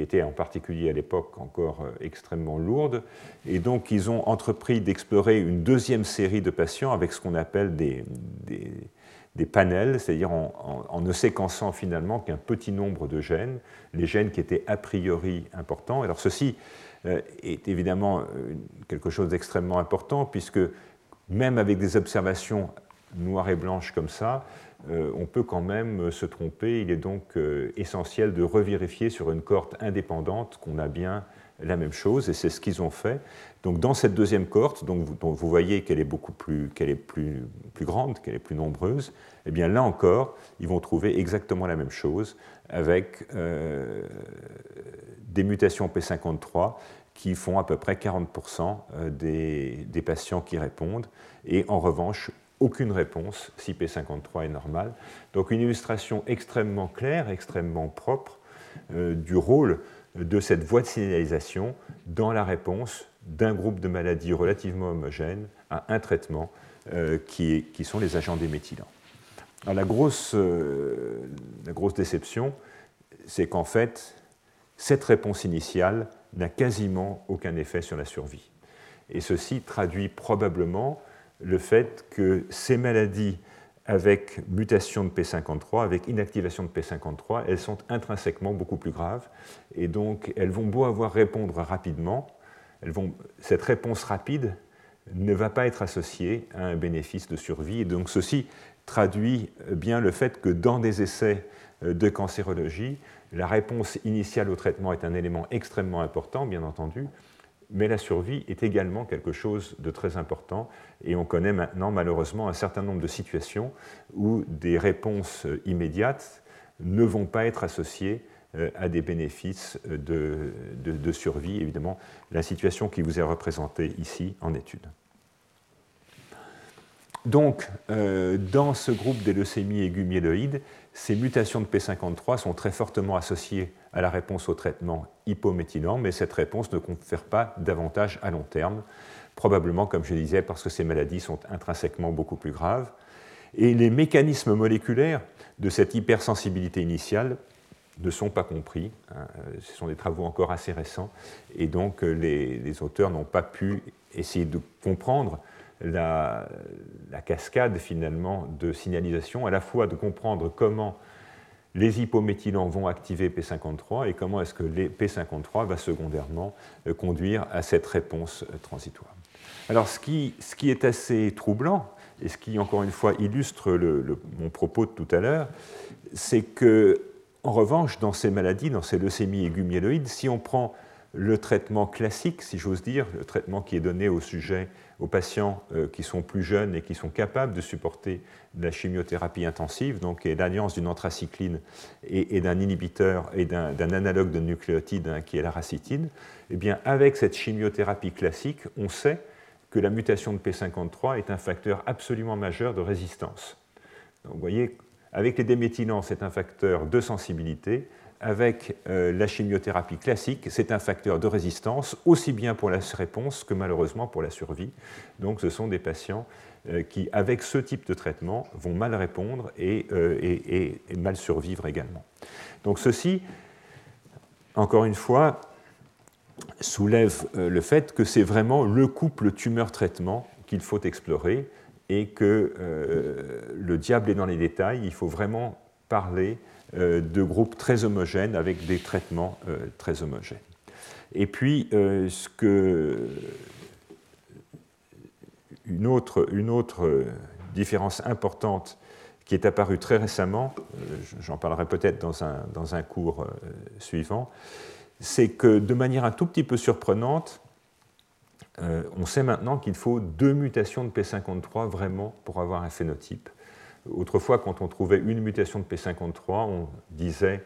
était en particulier à l'époque encore euh, extrêmement lourde. Et donc ils ont entrepris d'explorer une deuxième série de patients avec ce qu'on appelle des, panels, c'est-à-dire en, ne séquençant finalement qu'un petit nombre de gènes, les gènes qui étaient a priori importants. Alors ceci euh, est évidemment euh, quelque chose d'extrêmement important puisque même avec des observations noires et blanches comme ça, euh, on peut quand même se tromper. Il est donc essentiel de revérifier sur une cohorte indépendante qu'on a bien la même chose, et c'est ce qu'ils ont fait. Donc dans cette deuxième cohorte, donc vous, vous voyez qu'elle est beaucoup plus, qu'elle est plus, plus grande, qu'elle est plus nombreuse, eh bien là encore, ils vont trouver exactement la même chose avec des mutations P53 qui font à peu près 40% des, des patients qui répondent, et en revanche aucune réponse si P53 est normal. Donc une illustration extrêmement claire, extrêmement propre euh, du rôle de cette voie de signalisation dans la réponse d'un groupe de maladies relativement homogènes à un traitement euh, qui, sont les agents déméthylants. La euh, la grosse déception, c'est qu'en fait, cette réponse initiale n'a quasiment aucun effet sur la survie. Et ceci traduit probablement le fait que ces maladies avec mutation de P53, avec inactivation de P53, elles sont intrinsèquement beaucoup plus graves. Et donc, elles vont beau avoir répondre rapidement, cette réponse rapide ne va pas être associée à un bénéfice de survie. Et donc, ceci traduit bien le fait que dans des essais de cancérologie, la réponse initiale au traitement est un élément extrêmement important, bien entendu, mais la survie est également quelque chose de très important et on connaît maintenant malheureusement un certain nombre de situations où des réponses immédiates ne vont pas être associées euh, à des bénéfices de, survie, évidemment, la situation qui vous est représentée ici en étude. Donc, euh, dans ce groupe des leucémies aiguës myéloïdes, ces mutations de P53 sont très fortement associées à la réponse au traitement hypométhylant, mais cette réponse ne confère pas davantage à long terme, probablement, comme je disais, parce que ces maladies sont intrinsèquement beaucoup plus graves. Et les mécanismes moléculaires de cette hypersensibilité initiale ne sont pas compris. Hein. Ce sont des travaux encore assez récents, et donc euh, les, auteurs n'ont pas pu essayer de comprendre la, cascade finalement de signalisation, à la fois de comprendre comment les hypométhylants vont activer P53 et comment est-ce que les P53 va secondairement euh, conduire à cette réponse euh, transitoire. Alors ce qui, est assez troublant, et ce qui encore une fois illustre mon propos de tout à l'heure, c'est que en revanche, dans ces maladies, dans ces leucémies aiguës myéloïdes, si on prend le traitement classique, si j'ose dire, le traitement qui est donné aux sujets, aux patients euh, qui sont plus jeunes et qui sont capables de supporter la chimiothérapie intensive, donc l'alliance d'une anthracycline et, d'un inhibiteur et d'un analogue de nucléotide hein, qui est la racitine, eh bien, avec cette chimiothérapie classique, on sait que la mutation de P53 est un facteur absolument majeur de résistance. vous voyez, avec les déméthylants, c'est un facteur de sensibilité avec euh, la chimiothérapie classique, c'est un facteur de résistance, aussi bien pour la réponse que malheureusement pour la survie. Donc ce sont des patients euh, qui, avec ce type de traitement, vont mal répondre euh, et, et mal survivre également. Donc ceci, encore une fois, soulève le fait que c'est vraiment le couple tumeur-traitement qu'il faut explorer et que le diable est dans les détails, il faut vraiment parler euh, de groupes très homogènes avec des traitements euh, très homogènes. Et puis, euh, une autre différence importante qui est apparue très récemment, j'en parlerai peut-être dans un, dans un, cours suivant, c'est que de manière un tout petit peu surprenante, on sait maintenant qu'il faut deux mutations de P53 vraiment pour avoir un phénotype. Autrefois, quand on trouvait une mutation de P53, on disait,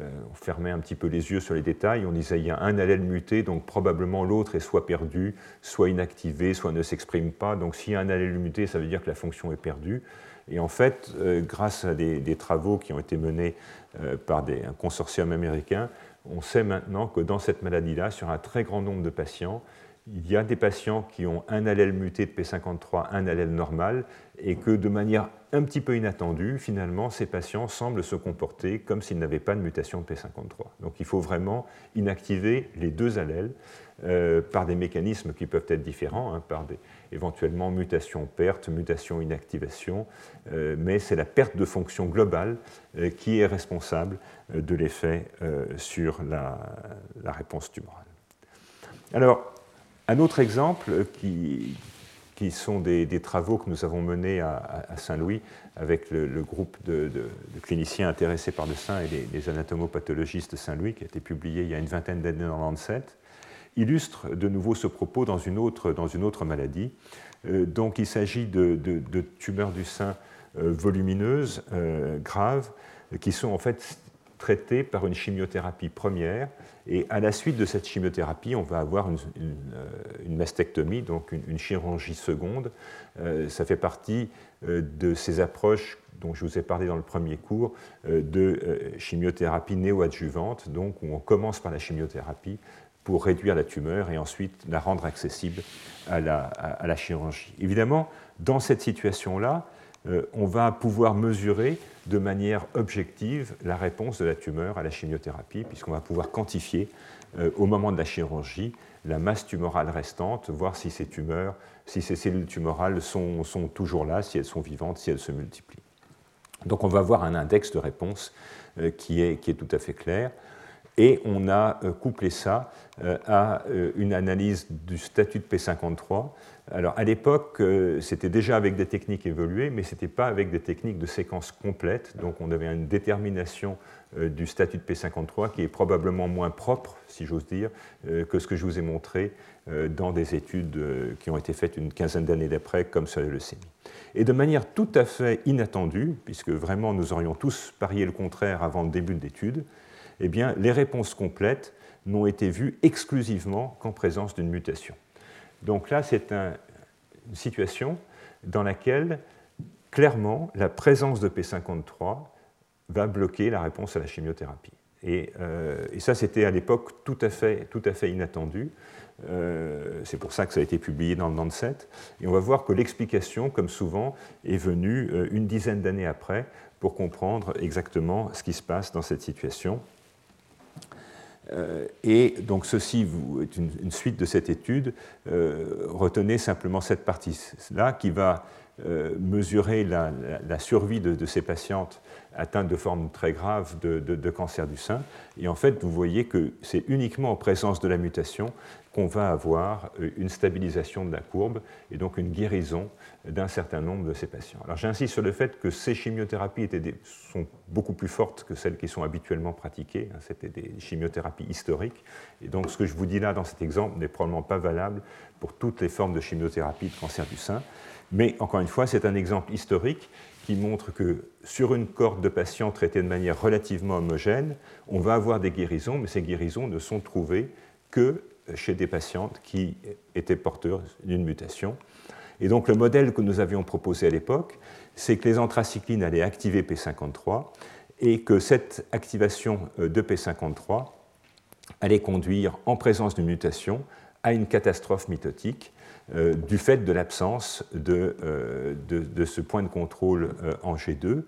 euh, on fermait un petit peu les yeux sur les détails, on disait il y a un allèle muté, donc probablement l'autre est soit perdu, soit inactivé, soit ne s'exprime pas. Donc s'il y a un allèle muté, ça veut dire que la fonction est perdue. Et en fait, euh, grâce à des, travaux qui ont été menés euh, par un consortium américain, on sait maintenant que dans cette maladie-là, sur un très grand nombre de patients, il y a des patients qui ont un allèle muté de P53, un allèle normal, et que de manière un petit peu inattendue, finalement, ces patients semblent se comporter comme s'ils n'avaient pas de mutation de P53. Donc il faut vraiment inactiver les deux allèles euh, par des mécanismes qui peuvent être différents, hein, par éventuellement mutation-perte, mutation-inactivation, euh, mais c'est la perte de fonction globale euh, qui est responsable de l'effet sur la, la réponse tumorale. Alors, un autre exemple qui, qui sont des, travaux que nous avons menés à, Saint-Louis avec le, groupe de, cliniciens intéressés par le sein et les, anatomopathologistes de Saint-Louis, qui a été publié il y a une vingtaine d'années dans Lancet, illustre de nouveau ce propos dans une autre, dans une autre maladie. Euh, donc il s'agit de, tumeurs du sein euh, volumineuses, euh, graves, qui sont en fait traitées par une chimiothérapie première. Et à la suite de cette chimiothérapie, on va avoir une, une, mastectomie, donc une, chirurgie seconde. ça fait partie de ces approches dont je vous ai parlé dans le premier cours, de chimiothérapie néoadjuvante, donc où on commence par la chimiothérapie pour réduire la tumeur et ensuite la rendre accessible à la, chirurgie. Évidemment, dans cette situation-là, euh, on va pouvoir mesurer de manière objective la réponse de la tumeur à la chimiothérapie, puisqu'on va pouvoir quantifier euh, au moment de la chirurgie la masse tumorale restante, voir si ces tumeurs, si ces cellules tumorales sont, sont toujours là, si elles sont vivantes, si elles se multiplient. Donc on va avoir un index de réponse euh, qui, est, qui est tout à fait clair. Et on a euh, couplé ça euh, à euh, une analyse du statut de P53. Alors à l'époque, c'était déjà avec des techniques évoluées, mais ce n'était pas avec des techniques de séquence complète. Donc on avait une détermination du statut de P53 qui est probablement moins propre, si j'ose dire, que ce que je vous ai montré dans des études qui ont été faites une quinzaine d'années d'après, comme sur la leucémie. Et de manière tout à fait inattendue, puisque vraiment nous aurions tous parié le contraire avant le début de l'étude, eh bien, les réponses complètes n'ont été vues exclusivement qu'en présence d'une mutation. Donc là, c'est une situation dans laquelle, clairement, la présence de P53 va bloquer la réponse à la chimiothérapie. Et, euh, ça, c'était à l'époque tout, à fait, inattendu. Euh, c'est pour ça que ça a été publié dans le Lancet. Et on va voir que l'explication, comme souvent, est venue euh, une dizaine d'années après pour comprendre exactement ce qui se passe dans cette situation. Euh, et donc ceci est une, suite de cette étude. Euh, retenez simplement cette partie-là qui va euh, mesurer la, survie de, ces patientes atteintes de formes très graves de, cancer du sein. Et en fait, vous voyez que c'est uniquement en présence de la mutation qu'on va avoir une stabilisation de la courbe et donc une guérison d'un certain nombre de ces patients. Alors j'insiste sur le fait que ces chimiothérapies étaient sont beaucoup plus fortes que celles qui sont habituellement pratiquées. Hein. C'était des chimiothérapies historiques. Et donc ce que je vous dis là dans cet exemple n'est probablement pas valable pour toutes les formes de chimiothérapie de cancer du sein. Mais encore une fois, c'est un exemple historique qui montre que sur une corde de patients traités de manière relativement homogène, on va avoir des guérisons, mais ces guérisons ne sont trouvées que chez des patientes qui étaient porteurs d'une mutation. Et donc le modèle que nous avions proposé à l'époque, c'est que les anthracyclines allaient activer P53 et que cette activation euh, de P53 allait conduire, en présence d'une mutation, à une catastrophe mitotique euh, du fait de l'absence de, euh, de, ce point de contrôle en G2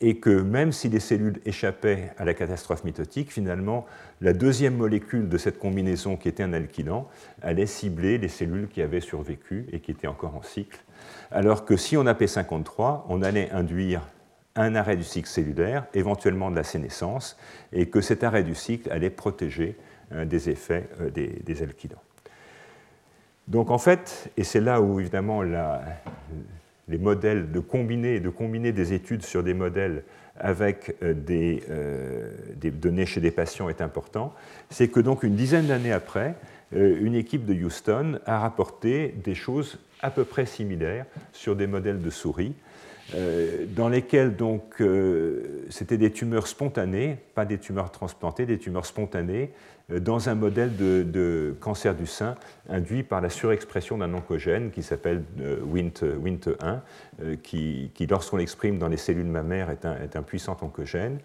et que même si les cellules échappaient à la catastrophe mitotique, finalement, la deuxième molécule de cette combinaison, qui était un alkylant, allait cibler les cellules qui avaient survécu et qui étaient encore en cycle. Alors que si on a P53, on allait induire un arrêt du cycle cellulaire, éventuellement de la sénescence, et que cet arrêt du cycle allait protéger euh, des effets euh, des, des alkylants. Donc en fait, et c'est là où évidemment la, les modèles, de combiner, de combiner des études sur des modèles avec euh, euh, des, données chez des patients est important, c'est que donc une dizaine d'années après, euh, une équipe de Houston a rapporté des choses à peu près similaires sur des modèles de souris, dans lesquels donc c'était des tumeurs spontanées, pas des tumeurs transplantées, des tumeurs spontanées dans un modèle de, cancer du sein induit par la surexpression d'un oncogène qui s'appelle euh, WNT1, euh, qui, lorsqu'on l'exprime dans les cellules mammaires, est un, puissant oncogène.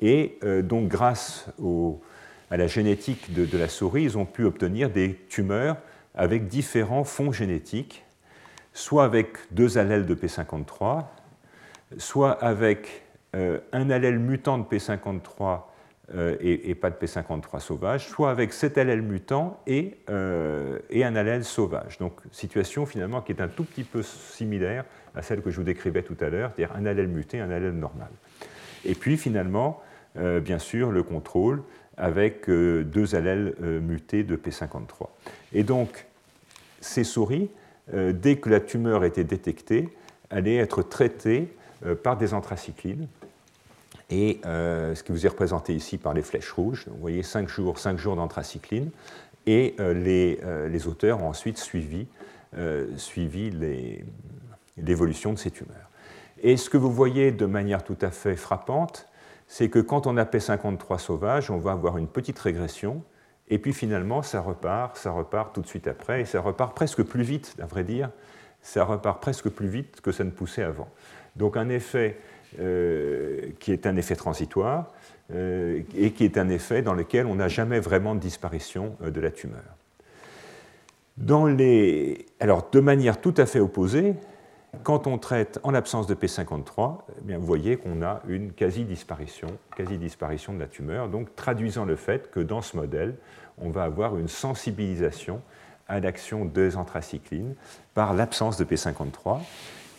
Et donc, grâce à la génétique de, la souris, ils ont pu obtenir des tumeurs avec différents fonds génétiques, soit avec deux allèles de P53, soit avec un allèle mutant de P53 euh, et, pas de P53 sauvage, soit avec cet allèle mutant et, euh, et, un allèle sauvage. Donc situation finalement qui est un tout petit peu similaire à celle que je vous décrivais tout à l'heure, c'est-à-dire un allèle muté, un allèle normal. Et puis finalement, euh, bien sûr, le contrôle avec deux allèles mutés de P53. Et donc, ces souris, dès que la tumeur était détectée, allaient être traitées par des anthracyclines et euh, ce qui vous est représenté ici par les flèches rouges. Vous voyez 5 jours, 5 jours d'anthracycline. Et euh, les, euh, les, auteurs ont ensuite suivi, suivi l'évolution de ces tumeurs. Et ce que vous voyez de manière tout à fait frappante, c'est que quand on a P53 sauvage, on va avoir une petite régression, et puis finalement, ça repart, ça repart tout de suite après, et ça repart presque plus vite, à vrai dire, ça repart presque plus vite que ça ne poussait avant. Donc un effet qui est un effet transitoire, euh, et qui est un effet dans lequel on n'a jamais vraiment de disparition euh, de la tumeur. Alors, de manière tout à fait opposée, quand on traite en l'absence de P53, eh bien, vous voyez qu'on a une quasi-disparition, quasi-disparition de la tumeur, donc traduisant le fait que dans ce modèle, on va avoir une sensibilisation à l'action des anthracyclines par l'absence de P53.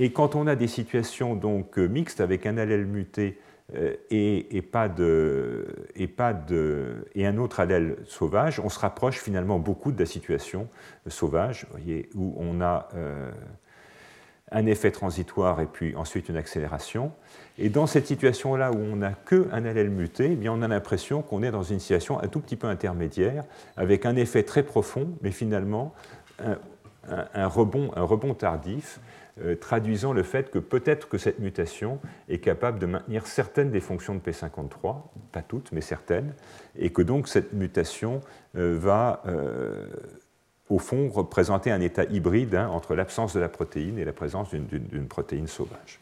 Et quand on a des situations donc mixtes avec un allèle muté euh, et, pas de, et, pas de, et un autre allèle sauvage, on se rapproche finalement beaucoup de la situation sauvage, voyez, où on a euh, un effet transitoire et puis ensuite une accélération. Et dans cette situation-là où on n'a qu'un allèle muté, eh bien on a l'impression qu'on est dans une situation un tout petit peu intermédiaire, avec un effet très profond, mais finalement un, rebond, un rebond tardif, euh, traduisant le fait que peut-être que cette mutation est capable de maintenir certaines des fonctions de P53, pas toutes, mais certaines, et que donc cette mutation euh, va euh, au fond, représenter un état hybride hein, entre l'absence de la protéine et la présence d'une protéine sauvage.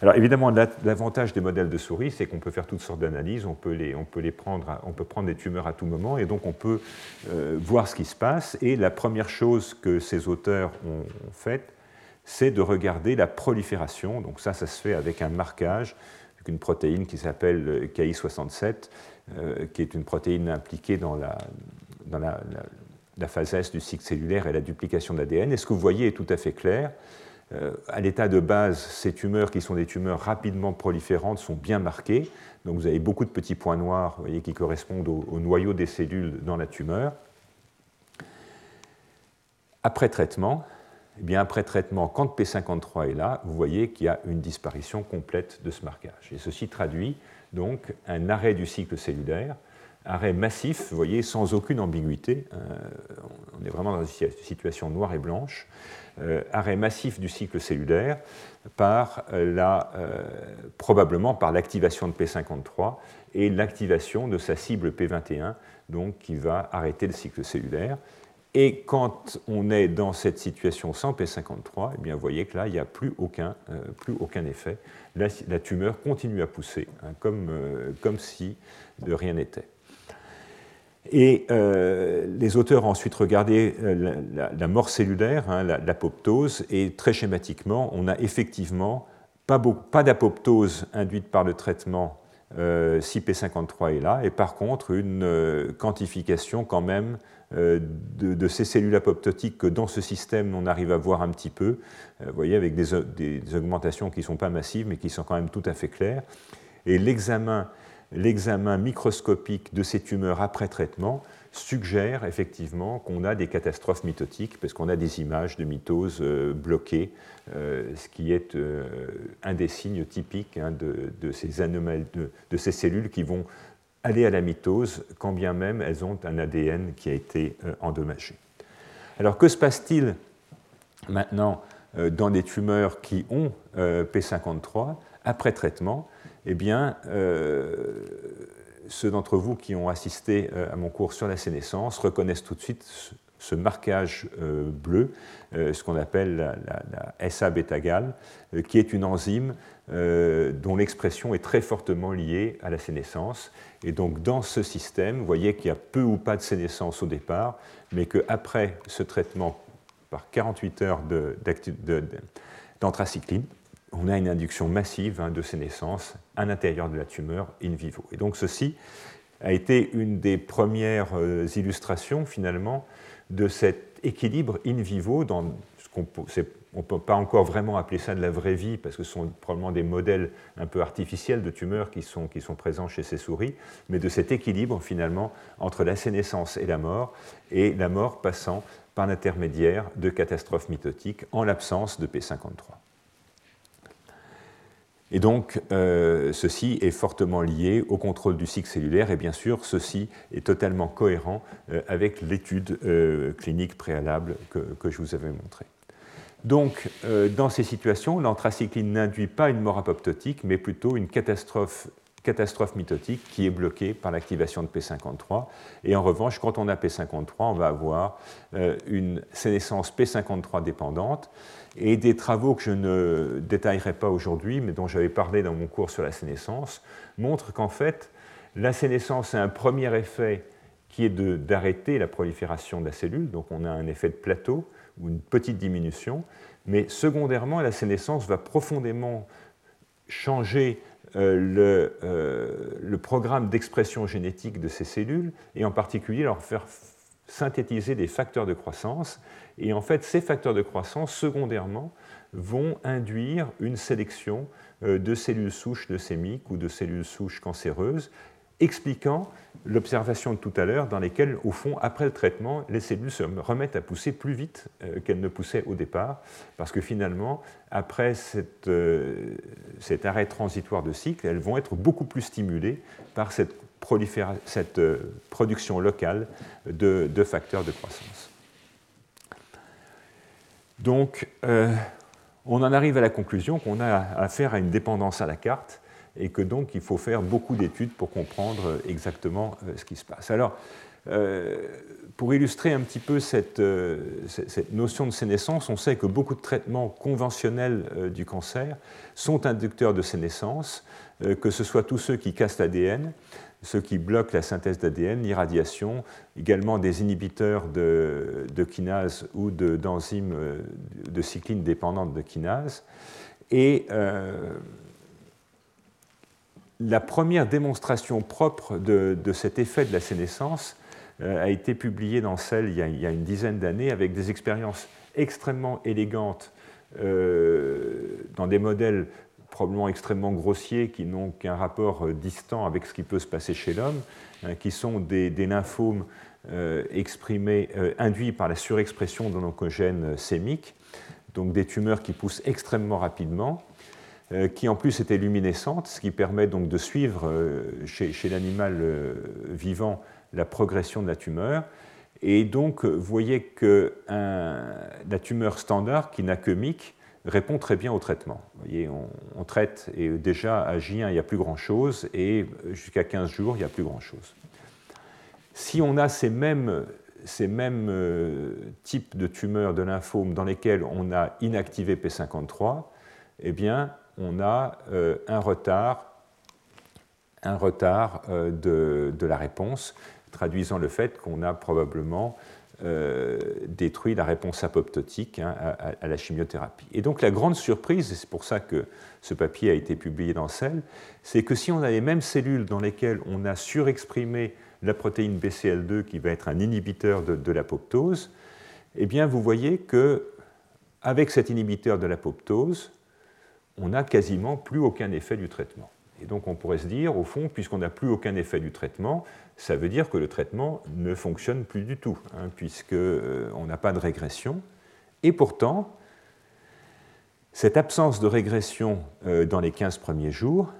Alors évidemment, l'avantage des modèles de souris, c'est qu'on peut faire toutes sortes d'analyses, on, peut on, prendre, on peut prendre des tumeurs à tout moment, et donc on peut voir ce qui se passe. Et la première chose que ces auteurs ont, faite, c'est de regarder la prolifération. Donc ça, ça se fait avec un marquage, avec une protéine qui s'appelle KI67, euh, qui est une protéine impliquée dans la, phase S du cycle cellulaire et la duplication d'ADN. Et ce que vous voyez est tout à fait clair. Euh, à l'état de base, ces tumeurs qui sont des tumeurs rapidement proliférantes sont bien marquées. Donc vous avez beaucoup de petits points noirs qui correspondent au, noyau des cellules dans la tumeur. Après traitement, eh bien après traitement, quand P53 est là, vous voyez qu'il y a une disparition complète de ce marquage. Et ceci traduit donc un arrêt du cycle cellulaire arrêt massif, vous voyez, sans aucune ambiguïté. Euh, on est vraiment dans une situation noire et blanche. Euh, arrêt massif du cycle cellulaire par euh, la, probablement par l'activation de P53 et l'activation de sa cible P21, donc qui va arrêter le cycle cellulaire. Et quand on est dans cette situation sans P53, eh bien, vous voyez que là, il n'y a plus aucun, plus aucun effet. La, tumeur continue à pousser, hein, comme, comme si de rien n'était. Et euh, les auteurs ont ensuite regardé euh, la, mort cellulaire, hein, l'apoptose, et très schématiquement, on a effectivement pas, pas d'apoptose induite par le traitement euh, si P53 est là, et par contre une euh, quantification quand même de, ces cellules apoptotiques que dans ce système on arrive à voir un petit peu, vous voyez, avec des, augmentations qui ne sont pas massives mais qui sont quand même tout à fait claires. Et l'examen microscopique de ces tumeurs après traitement suggère effectivement qu'on a des catastrophes mitotiques, parce qu'on a des images de mitose euh, bloquées, euh, ce qui est euh, un des signes typiques hein, de, ces anomalies, de, ces cellules qui vont aller à la mitose, quand bien même elles ont un ADN qui a été endommagé. Alors que se passe-t-il maintenant dans des tumeurs qui ont P53 après traitement? Eh bien, euh, ceux d'entre vous qui ont assisté euh, à mon cours sur la sénescence reconnaissent tout de suite ce marquage euh, bleu, ce qu'on appelle la, la, SA-bêta-gal, qui est une enzyme dont l'expression est très fortement liée à la sénescence. Et donc, dans ce système, vous voyez qu'il y a peu ou pas de sénescence au départ, mais qu'après ce traitement par 48 heures d'anthracycline, on a une induction massive hein, de naissances à l'intérieur de la tumeur in vivo. Et donc ceci a été une des premières euh, illustrations finalement de cet équilibre in vivo dans ce qu'on on ne peut pas encore vraiment appeler ça de la vraie vie, parce que ce sont probablement des modèles un peu artificiels de tumeurs qui sont, présents chez ces souris, mais de cet équilibre finalement entre la sénescence et la mort, et la mort passant par l'intermédiaire de catastrophes mitotiques en l'absence de P53. Et donc, euh, ceci est fortement lié au contrôle du cycle cellulaire, et bien sûr, ceci est totalement cohérent euh, avec l'étude euh, clinique préalable que, je vous avais montrée. Donc, dans ces situations, l'anthracycline n'induit pas une mort apoptotique, mais plutôt une catastrophe catastrophe mitotique qui est bloquée par l'activation de P53. Et en revanche, quand on a P53, on va avoir une sénescence P53 dépendante. Et des travaux que je ne détaillerai pas aujourd'hui, mais dont j'avais parlé dans mon cours sur la sénescence, montrent qu'en fait, la sénescence a un premier effet qui est d'arrêter la prolifération de la cellule, donc on a un effet de plateau ou une petite diminution, mais secondairement, la sénescence va profondément changer euh, euh, le, programme d'expression génétique de ces cellules et en particulier leur faire synthétiser des facteurs de croissance. Et en fait, ces facteurs de croissance, secondairement, vont induire une sélection euh, de cellules souches leucémiques ou de cellules souches cancéreuses expliquant l'observation de tout à l'heure dans lesquelles, au fond, après le traitement, les cellules se remettent à pousser plus vite euh, qu'elles ne poussaient au départ, parce que finalement, après euh, cet arrêt transitoire de cycle, elles vont être beaucoup plus stimulées par cette, production locale de, facteurs de croissance. Donc, on en arrive à la conclusion qu'on a affaire à une dépendance à la carte et que donc il faut faire beaucoup d'études pour comprendre exactement euh, ce qui se passe. Alors, euh, pour illustrer un petit peu cette, euh, cette, notion de sénescence, on sait que beaucoup de traitements conventionnels du cancer sont inducteurs de sénescence, que ce soit tous ceux qui cassent l'ADN, ceux qui bloquent la synthèse d'ADN, l'irradiation, également des inhibiteurs de, de kinase ou d'enzymes de, de, cycline dépendantes de kinase. Et la première démonstration propre de, cet effet de la sénescence euh, a été publiée dans Cell il y a, une dizaine d'années avec des expériences extrêmement élégantes euh, dans des modèles probablement extrêmement grossiers qui n'ont qu'un rapport euh, distant avec ce qui peut se passer chez l'homme, hein, qui sont des, lymphomes exprimés, induits par la surexpression d'oncogènes sémiques, donc des tumeurs qui poussent extrêmement rapidement euh, qui en plus était luminescente, ce qui permet donc de suivre euh, chez, l'animal euh, vivant la progression de la tumeur. Et donc, vous voyez que la tumeur standard, qui n'a que MIC, répond très bien au traitement. Vous voyez, on, traite et déjà à J1, il n'y a plus grand-chose, et jusqu'à 15 jours, il n'y a plus grand-chose. Si on a ces mêmes, mêmes types de tumeurs de lymphome dans lesquels on a inactivé P53, eh bien, on a euh, un retard, un retard euh, de, la réponse, traduisant le fait qu'on a probablement euh, détruit la réponse apoptotique hein, à, la chimiothérapie. Et donc la grande surprise, et c'est pour ça que ce papier a été publié dans Cell, c'est que si on a les mêmes cellules dans lesquelles on a surexprimé la protéine BCL2 qui va être un inhibiteur de, de l'apoptose, eh bien vous voyez que avec cet inhibiteur de l'apoptose, on n'a quasiment plus aucun effet du traitement. Et donc on pourrait se dire, au fond, puisqu'on n'a plus aucun effet du traitement, ça veut dire que le traitement ne fonctionne plus du tout, hein, puisqu'on euh, n'a pas de régression. Et pourtant, cette absence de régression euh, dans les 15 premiers jours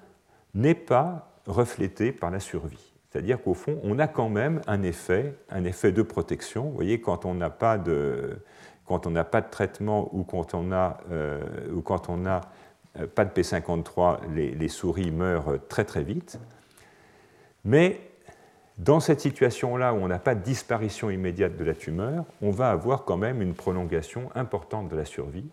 n'est pas reflétée par la survie. C'est-à-dire qu'au fond, on a quand même un effet, un effet de protection. Vous voyez, quand on n'a pas de, pas de traitement ou quand on a, euh, ou quand on a pas de P53, les, souris meurent très très vite. Mais dans cette situation-là où on n'a pas de disparition immédiate de la tumeur, on va avoir quand même une prolongation importante de la survie.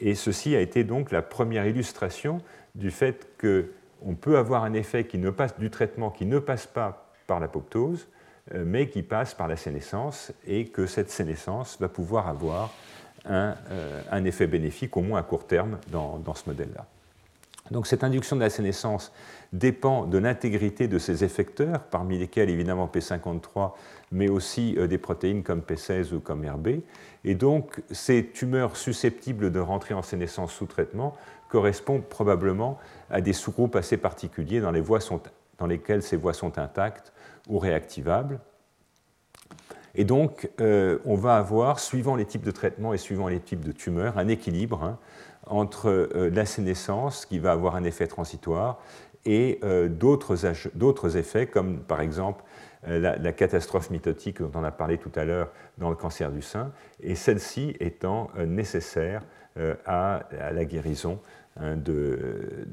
Et ceci a été donc la première illustration du fait qu'on peut avoir un effet qui ne passe du traitement qui ne passe pas par l'apoptose, euh, mais qui passe par la sénescence, et que cette sénescence va pouvoir avoir euh, un, effet bénéfique, au moins à court terme, dans, ce modèle-là. Donc cette induction de la sénescence dépend de l'intégrité de ces effecteurs, parmi lesquels évidemment P53, mais aussi euh, des protéines comme P16 ou comme RB. Et donc ces tumeurs susceptibles de rentrer en sénescence sous traitement correspondent probablement à des sous-groupes assez particuliers dans, les voies dans lesquelles ces voies sont intactes ou réactivables. Et donc, euh, on va avoir, suivant les types de traitements et suivant les types de tumeurs, un équilibre hein, entre euh, la sénescence, qui va avoir un effet transitoire, et d'autres effets, comme par exemple la, catastrophe mitotique dont on a parlé tout à l'heure dans le cancer du sein, et celle-ci étant nécessaire à, la guérison Hein, de,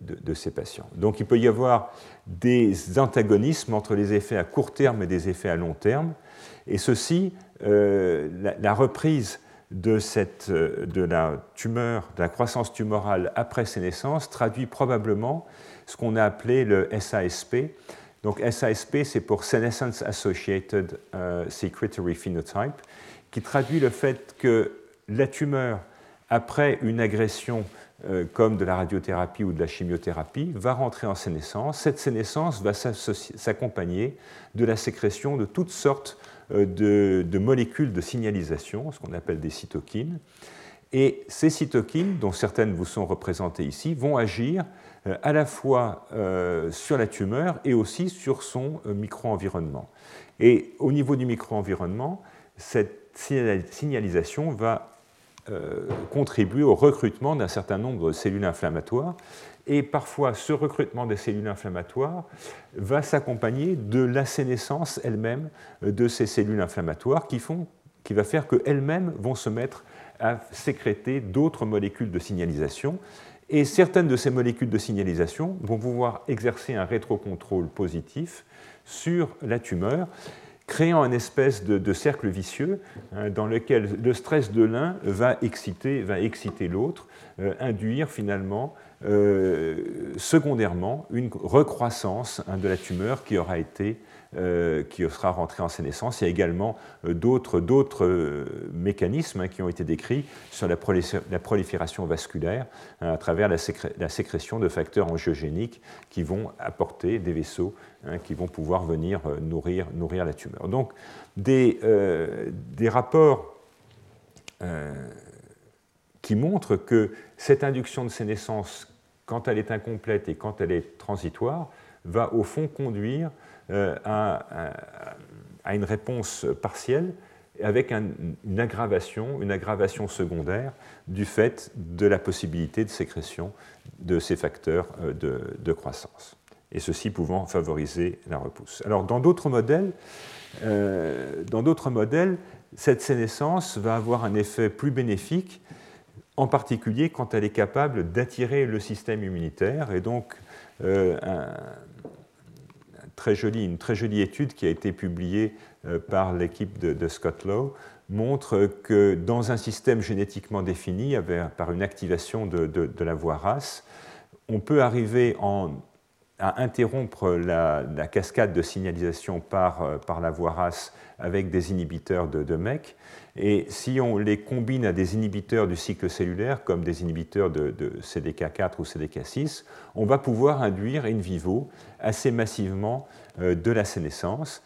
de, ces patients. Donc il peut y avoir des antagonismes entre les effets à court terme et des effets à long terme, et ceci, euh, la, reprise de, cette, de la tumeur, de la croissance tumorale après naissances, traduit probablement ce qu'on a appelé le SASP. Donc SASP, c'est pour Senescence Associated euh, Secretory Phenotype, qui traduit le fait que la tumeur, après une agression euh, comme de la radiothérapie ou de la chimiothérapie, va rentrer en sénescence. Cette sénescence va s'accompagner de la sécrétion de toutes sortes euh, de, molécules de signalisation, ce qu'on appelle des cytokines. Et ces cytokines, dont certaines vous sont représentées ici, vont agir euh, à la fois sur la tumeur et aussi sur son micro-environnement. Et au niveau du micro-environnement, cette signalisation va euh, contribuer au recrutement d'un certain nombre de cellules inflammatoires. Et parfois, ce recrutement des cellules inflammatoires va s'accompagner de la sénescence elle-même de ces cellules inflammatoires qui, font, qui va faire qu'elles-mêmes vont se mettre à sécréter d'autres molécules de signalisation. Et certaines de ces molécules de signalisation vont pouvoir exercer un rétrocontrôle positif sur la tumeur créant un espèce de, cercle vicieux hein, dans lequel le stress de l'un va exciter, va exciter l'autre, euh, induire finalement euh, secondairement une recroissance hein, de la tumeur qui aura été euh, qui sera rentrée en sénescence. Il y a également d'autres, mécanismes hein, qui ont été décrits sur la, prolifération vasculaire à travers la, sécrétion de facteurs angiogéniques qui vont apporter des vaisseaux Hein, qui vont pouvoir venir euh, nourrir, nourrir la tumeur. Donc des, euh, des rapports euh, qui montrent que cette induction de sénescence, quand elle est incomplète et quand elle est transitoire, va au fond conduire à, à, une réponse partielle avec une aggravation, une aggravation secondaire du fait de la possibilité de sécrétion de ces facteurs de, de croissance et ceci pouvant favoriser la repousse. Alors dans d'autres modèles, euh, dans d'autres modèles, cette sénescence va avoir un effet plus bénéfique, en particulier quand elle est capable d'attirer le système immunitaire. Et donc, euh, une très jolie étude qui a été publiée euh, par l'équipe de, Scott Lowe montre que dans un système génétiquement défini, par une activation de, la voie RAS, on peut arriver à interrompre la, cascade de signalisation par, euh, la voie RAS avec des inhibiteurs de, MEC. Et si on les combine à des inhibiteurs du cycle cellulaire, comme des inhibiteurs de, CDK4 ou CDK6, on va pouvoir induire in vivo assez massivement euh, de la sénescence.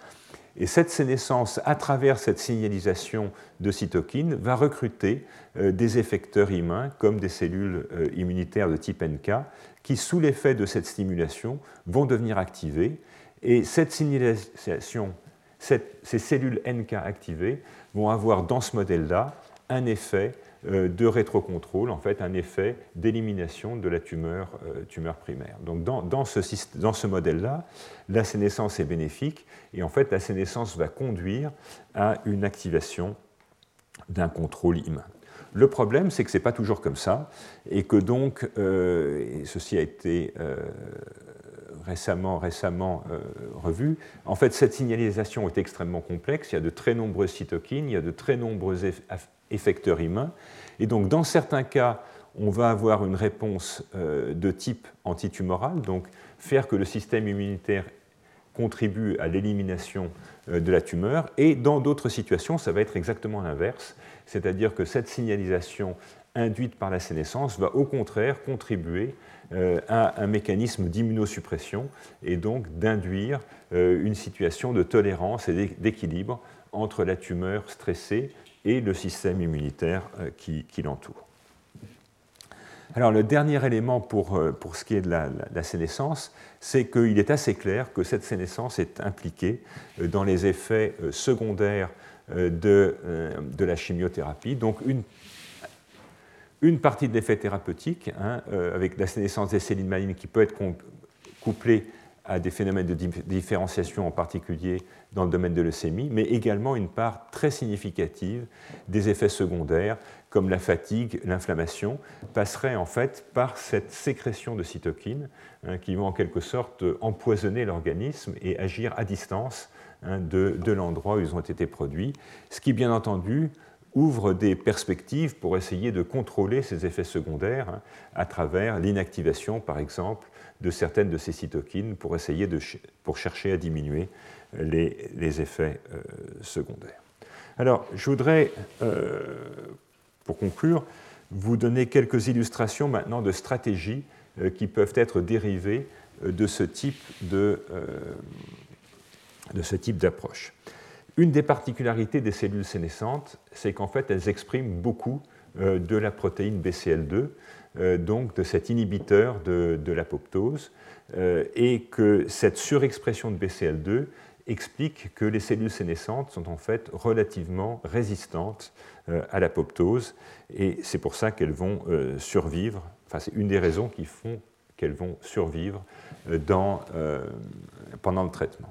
Et cette sénescence, à travers cette signalisation de cytokines, va recruter euh, des effecteurs humains comme des cellules immunitaires de type NK qui, sous l'effet de cette stimulation, vont devenir activées. Et cette signalisation, ces cellules NK activées vont avoir dans ce modèle-là un effet euh, de rétrocontrôle, en fait un effet d'élimination de la tumeur, euh, primaire. Donc dans, ce, modèle-là, la sénescence est bénéfique et en fait la sénescence va conduire à une activation d'un contrôle humain. Le problème, c'est que ce n'est pas toujours comme ça, et que donc, euh, ceci a été récemment, récemment euh, revu, en fait, cette signalisation est extrêmement complexe, il y a de très nombreuses cytokines, il y a de très nombreux effecteurs humains, et donc dans certains cas, on va avoir une réponse de type antitumoral, donc faire que le système immunitaire contribue à l'élimination de la tumeur, et dans d'autres situations, ça va être exactement l'inverse, c'est-à-dire que cette signalisation induite par la sénescence va au contraire contribuer euh, à un mécanisme d'immunosuppression et donc d'induire euh, une situation de tolérance et d'équilibre entre la tumeur stressée et le système immunitaire euh, qui, l'entoure. Alors le dernier élément pour, pour ce qui est de la, la sénescence, c'est qu'il est assez clair que cette sénescence est impliquée dans les effets secondaires euh, de, euh, de, la chimiothérapie. Donc une, une partie de l'effet thérapeutique, hein, euh, avec la sénescence des cellules malignes qui peut être couplée à des phénomènes de différenciation, en particulier dans le domaine de leucémie, mais également une part très significative des effets secondaires, comme la fatigue, l'inflammation, passerait en fait par cette sécrétion de cytokines hein, qui vont en quelque sorte empoisonner l'organisme et agir à distance hein, de, de l'endroit où ils ont été produits, ce qui bien entendu ouvre des perspectives pour essayer de contrôler ces effets secondaires hein, à travers l'inactivation, par exemple, de certaines de ces cytokines pour essayer de pour chercher à diminuer les, les effets euh, secondaires. Alors, je voudrais, euh, pour conclure, vous donner quelques illustrations maintenant de stratégies euh, qui peuvent être dérivées de ce type de, de ce type d'approche. Une des particularités des cellules sénescentes, c'est qu'en fait, elles expriment beaucoup de la protéine BCL2, euh, donc de cet inhibiteur de, l'apoptose, euh, et que cette surexpression de BCL2 explique que les cellules sénescentes sont en fait relativement résistantes euh, à l'apoptose, et c'est pour ça qu'elles vont survivre, enfin c'est une des raisons qui font qu'elles vont survivre pendant le traitement.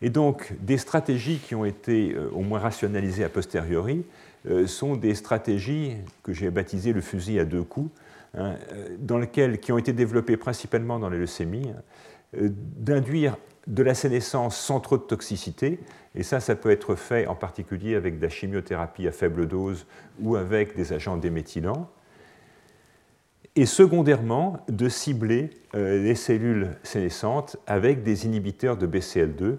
Et donc, des stratégies qui ont été au moins rationalisées a posteriori sont des stratégies que j'ai baptisées le fusil à deux coups, Hein, euh, dans lesquels, qui ont été développés principalement dans les leucémies, euh, d'induire de la sénescence sans trop de toxicité. Et ça, ça peut être fait en particulier avec de la chimiothérapie à faible dose ou avec des agents déméthylants. Et secondairement, de cibler euh, les cellules sénescentes avec des inhibiteurs de BCL2,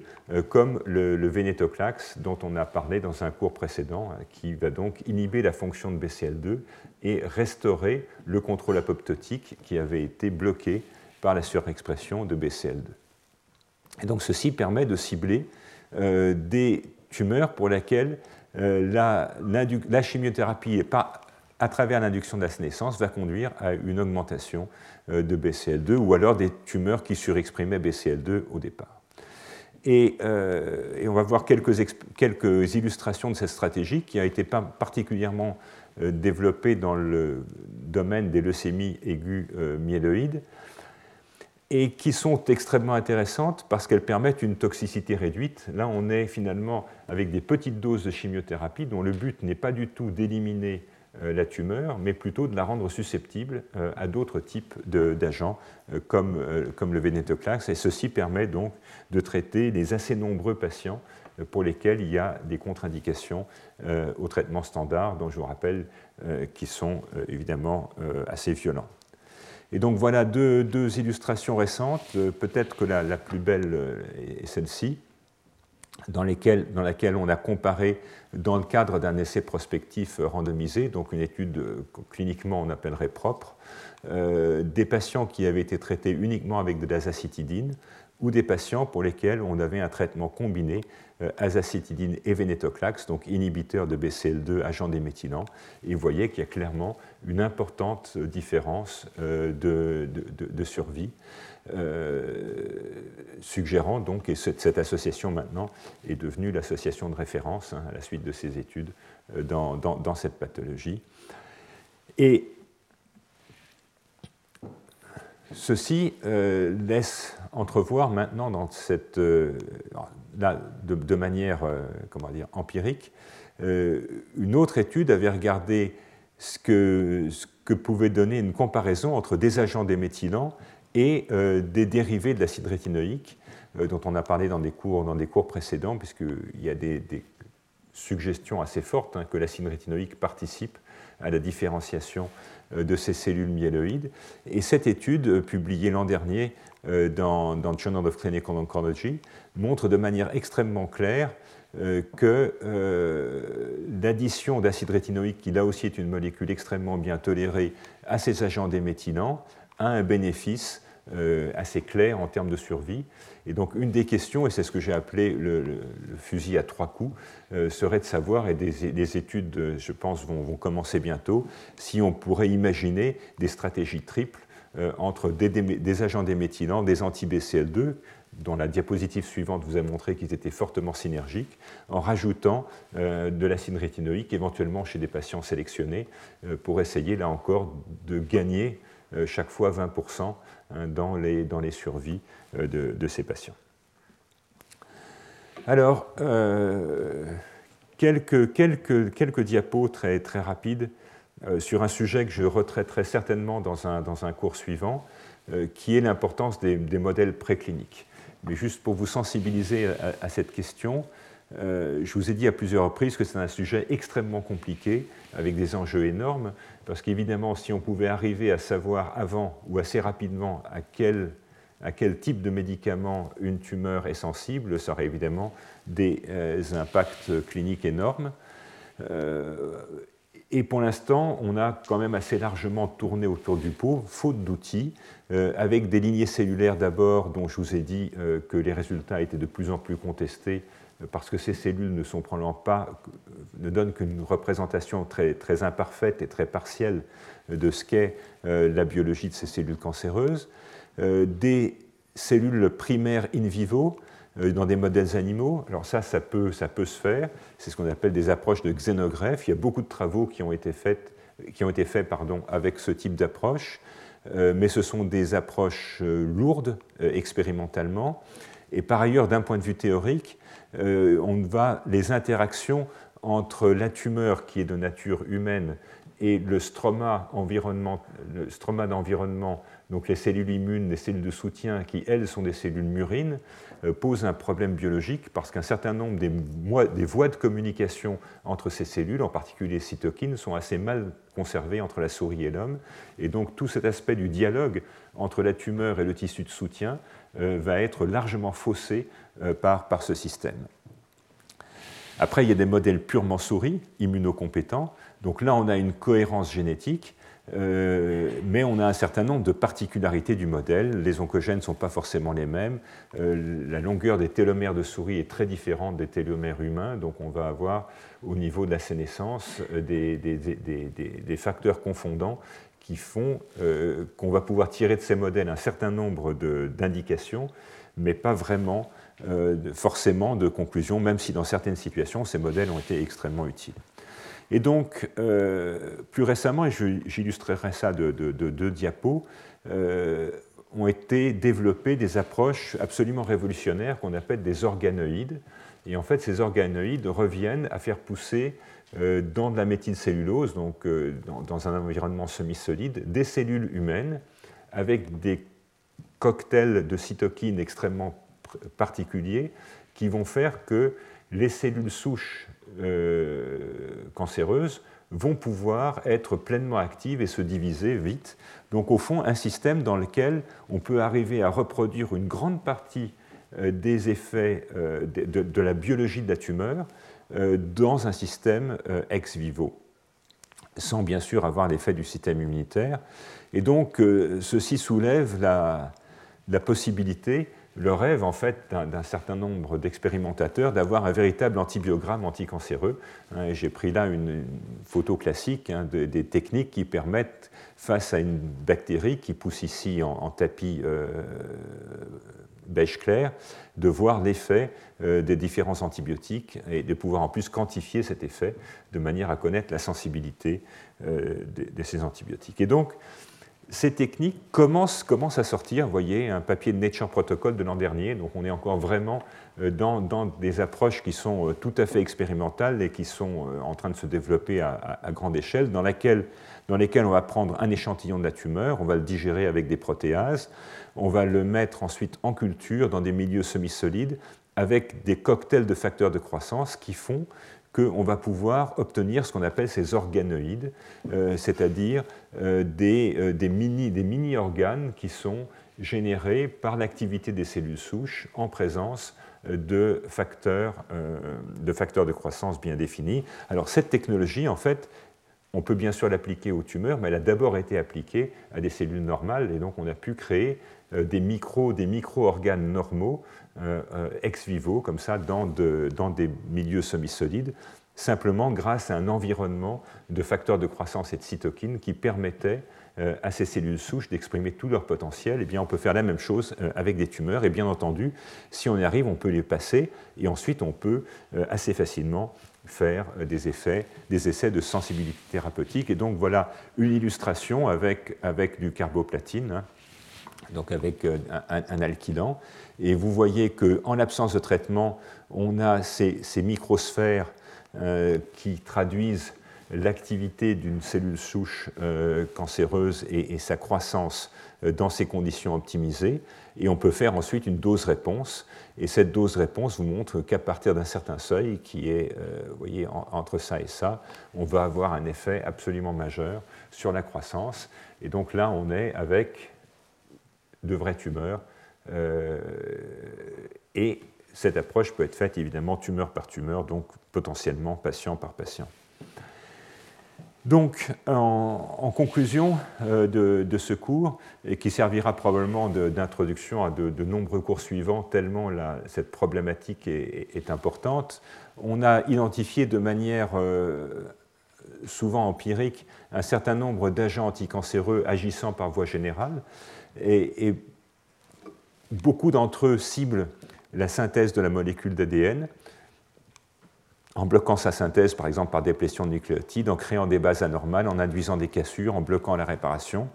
comme le, Venetoclax, dont on a parlé dans un cours précédent, hein, qui va donc inhiber la fonction de BCL2 et restaurer le contrôle apoptotique qui avait été bloqué par la surexpression de BCL2. Et donc ceci permet de cibler euh, des tumeurs pour lesquelles euh, la, chimiothérapie, à travers l'induction de la sénescence, va conduire à une augmentation euh, de BCL2 ou alors des tumeurs qui surexprimaient BCL2 au départ. Et, on va voir quelques, quelques, illustrations de cette stratégie qui a été particulièrement euh, développées dans le domaine des leucémies aiguës euh, myéloïdes et qui sont extrêmement intéressantes parce qu'elles permettent une toxicité réduite. Là, on est finalement avec des petites doses de chimiothérapie dont le but n'est pas du tout d'éliminer euh, la tumeur, mais plutôt de la rendre susceptible à d'autres types d'agents comme, comme le venetoclax. Et ceci permet donc de traiter les assez nombreux patients pour lesquels il y a des contre-indications euh, au traitement standard, dont je vous rappelle euh, qui sont euh, évidemment assez violents. Et donc voilà deux, illustrations récentes. Peut-être que la, plus belle est celle-ci, dans, laquelle on a comparé, dans le cadre d'un essai prospectif randomisé, donc une étude cliniquement on appellerait propre, des patients qui avaient été traités uniquement avec de l'azacitidine ou des patients pour lesquels on avait un traitement combiné euh, azacitidine et venetoclax, donc inhibiteur de BCL2, agent déméthylant. Et vous voyez qu'il y a clairement une importante différence euh, de, survie, euh, suggérant donc, que cette, association maintenant est devenue l'association de référence hein, à la suite de ces études dans, dans cette pathologie. Et Ceci euh, laisse entrevoir maintenant dans cette, euh, de, manière euh, comment dire, empirique, une autre étude avait regardé ce que, ce que, pouvait donner une comparaison entre des agents déméthylants et des dérivés de l'acide rétinoïque, dont on a parlé dans des cours, dans des cours précédents, puisqu'il y a des, suggestions assez fortes hein, que l'acide rétinoïque participe à la différenciation euh, de ces cellules myéloïdes. Et cette étude, euh, publiée l'an dernier euh, dans, dans, Journal of Clinical Oncology, montre de manière extrêmement claire que l'addition d'acide rétinoïque, qui là aussi est une molécule extrêmement bien tolérée, à ces agents déméthylants, a un bénéfice assez clair en termes de survie. Et donc une des questions, et c'est ce que j'ai appelé le, fusil à trois coups, euh, serait de savoir, et des, études, je pense, vont, commencer bientôt, si on pourrait imaginer des stratégies triples euh, entre des, agents déméthylants, des anti-BCL2, dont la diapositive suivante vous a montré qu'ils étaient fortement synergiques, en rajoutant euh, de l'acide rétinoïque, éventuellement chez des patients sélectionnés, pour essayer, là encore, de gagner chaque fois 20% hein, dans, les, dans les survies de, ces patients. Alors, quelques, quelques, quelques diapos très, très rapides sur un sujet que je retraiterai certainement dans un, dans un cours suivant, qui est l'importance des, modèles précliniques. Mais juste pour vous sensibiliser à cette question, euh, je vous ai dit à plusieurs reprises que c'est un sujet extrêmement compliqué, avec des enjeux énormes, parce qu'évidemment, si on pouvait arriver à savoir avant ou assez rapidement à quel, à quel type de médicament une tumeur est sensible, ça aurait évidemment des euh, impacts cliniques énormes. Euh, et pour l'instant, on a quand même assez largement tourné autour du pot, faute d'outils, avec des lignées cellulaires d'abord, dont je vous ai dit que les résultats étaient de plus en plus contestés parce que ces cellules ne, donnent qu'une représentation très, très, imparfaite et très partielle de ce qu'est euh, la biologie de ces cellules cancéreuses, euh, des cellules primaires in vivo euh, dans des modèles animaux. Alors ça, ça peut, ça peut se faire. C'est ce qu'on appelle des approches de xénogreffe. Il y a beaucoup de travaux qui ont été faits, qui ont été faits pardon, avec ce type d'approche, mais ce sont des approches lourdes expérimentalement. Et par ailleurs, d'un point de vue théorique, euh, on va, les interactions entre la tumeur qui est de nature humaine et le stroma, d'environnement, donc les cellules immunes, les cellules de soutien, qui elles sont des cellules murines, euh, posent un problème biologique parce qu'un certain nombre des, voies de communication entre ces cellules, en particulier les cytokines, sont assez mal conservées entre la souris et l'homme. Et donc tout cet aspect du dialogue entre la tumeur et le tissu de soutien euh, va être largement faussé par, par ce système. Après, il y a des modèles purement souris, immunocompétents. Donc là, on a une cohérence génétique, euh, mais on a un certain nombre de particularités du modèle. Les oncogènes ne sont pas forcément les mêmes. Euh, la longueur des télomères de souris est très différente des télomères humains. Donc on va avoir au niveau de la sénescence des, facteurs confondants qui font qu'on va pouvoir tirer de ces modèles un certain nombre d'indications, mais pas vraiment euh, forcément de conclusion, même si dans certaines situations, ces modèles ont été extrêmement utiles. Et donc, euh, plus récemment, et j'illustrerai ça de deux diapos, euh, ont été développées des approches absolument révolutionnaires qu'on appelle des organoïdes. Et en fait, ces organoïdes reviennent à faire pousser dans de la méthylcellulose, donc dans, un environnement semi-solide, des cellules humaines avec des cocktails de cytokines extrêmement particuliers qui vont faire que les cellules souches euh, cancéreuses vont pouvoir être pleinement actives et se diviser vite. Donc au fond, un système dans lequel on peut arriver à reproduire une grande partie euh, des effets euh, de, la biologie de la tumeur dans un système ex vivo, sans bien sûr avoir l'effet du système immunitaire. Et donc ceci soulève la, la possibilité le rêve en fait d'un certain nombre d'expérimentateurs d'avoir un véritable antibiogramme anticancéreux. Hein, j'ai pris là une, photo classique hein, des techniques qui permettent, face à une bactérie qui pousse ici en, tapis euh, beige clair, de voir l'effet euh, des différents antibiotiques et de pouvoir en plus quantifier cet effet de manière à connaître la sensibilité euh, de, ces antibiotiques. Et donc, ces techniques commencent, à sortir. Vous voyez, un papier de Nature Protocol de l'an dernier, donc on est encore vraiment euh, dans, des approches qui sont euh, tout à fait expérimentales et qui sont euh, en train de se développer à, grande échelle, dans, lesquelles on va prendre un échantillon de la tumeur, on va le digérer avec des protéases, on va le mettre ensuite en culture dans des milieux semi-solides avec des cocktails de facteurs de croissance qui font qu'on va pouvoir obtenir ce qu'on appelle ces organoïdes, euh, c'est-à-dire euh, euh, des, mini-organes qui sont générés par l'activité des cellules souches en présence de facteurs, de croissance bien définis. Alors cette technologie, en fait, on peut bien sûr l'appliquer aux tumeurs, mais elle a d'abord été appliquée à des cellules normales, et donc on a pu créer des micro-organes normaux ex vivo, comme ça, dans, des milieux semi-solides, simplement grâce à un environnement de facteurs de croissance et de cytokines qui permettait euh, à ces cellules souches d'exprimer tout leur potentiel, et eh bien on peut faire la même chose avec des tumeurs. Et bien entendu, si on y arrive, on peut les passer et ensuite on peut assez facilement faire des effets, des essais de sensibilité thérapeutique. Et donc voilà une illustration avec, avec du carboplatine, hein, donc avec un, un, alkylant. Et vous voyez qu'en l'absence de traitement, on a ces, microsphères qui traduisent l'activité d'une cellule souche euh, cancéreuse et, sa croissance euh, dans ces conditions optimisées. Et on peut faire ensuite une dose-réponse. Et cette dose-réponse vous montre qu'à partir d'un certain seuil, qui est euh, vous voyez, entre ça et ça, on va avoir un effet absolument majeur sur la croissance. Et donc là, on est avec de vraies tumeurs. et cette approche peut être faite évidemment tumeur par tumeur, donc potentiellement patient par patient. Donc, en, conclusion euh, de, ce cours, et qui servira probablement d'introduction à de, nombreux cours suivants, tellement cette problématique est, importante, on a identifié de manière euh, souvent empirique un certain nombre d'agents anticancéreux agissant par voie générale, et beaucoup d'entre eux ciblent la synthèse de la molécule d'ADN en bloquant sa synthèse, par exemple par déplétion de nucléotides, en créant des bases anormales, en induisant des cassures, en bloquant la réparation.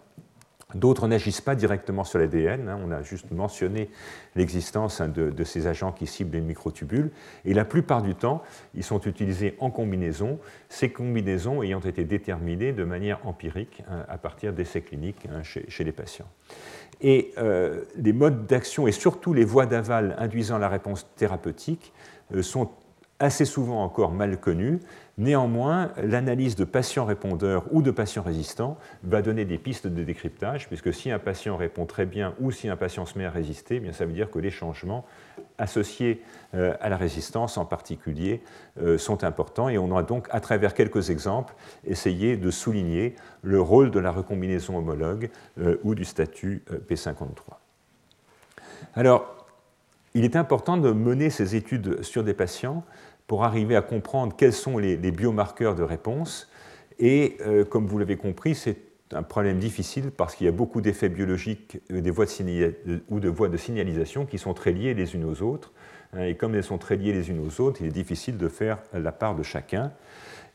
D'autres n'agissent pas directement sur l'ADN. Hein. On a juste mentionné l'existence hein, de, ces agents qui ciblent les microtubules. Et la plupart du temps, ils sont utilisés en combinaison, ces combinaisons ayant été déterminées de manière empirique hein, à partir d'essais cliniques chez, les patients. Et euh, les modes d'action et surtout les voies d'aval induisant la réponse thérapeutique euh, sont assez souvent encore mal connu. Néanmoins, l'analyse de patients répondeurs ou de patients résistants va donner des pistes de décryptage, puisque si un patient répond très bien ou si un patient se met à résister, eh bien ça veut dire que les changements associés euh, à la résistance en particulier euh, sont importants. Et on a donc, à travers quelques exemples, essayé de souligner le rôle de la recombinaison homologue euh, ou du statut P53. Alors, il est important de mener ces études sur des patients pour arriver à comprendre quels sont les, biomarqueurs de réponse. Et euh, comme vous l'avez compris, c'est un problème difficile parce qu'il y a beaucoup d'effets biologiques euh, des voies de ou de voies de signalisation qui sont très liées les unes aux autres. Hein, et comme elles sont très liées les unes aux autres, il est difficile de faire la part de chacun.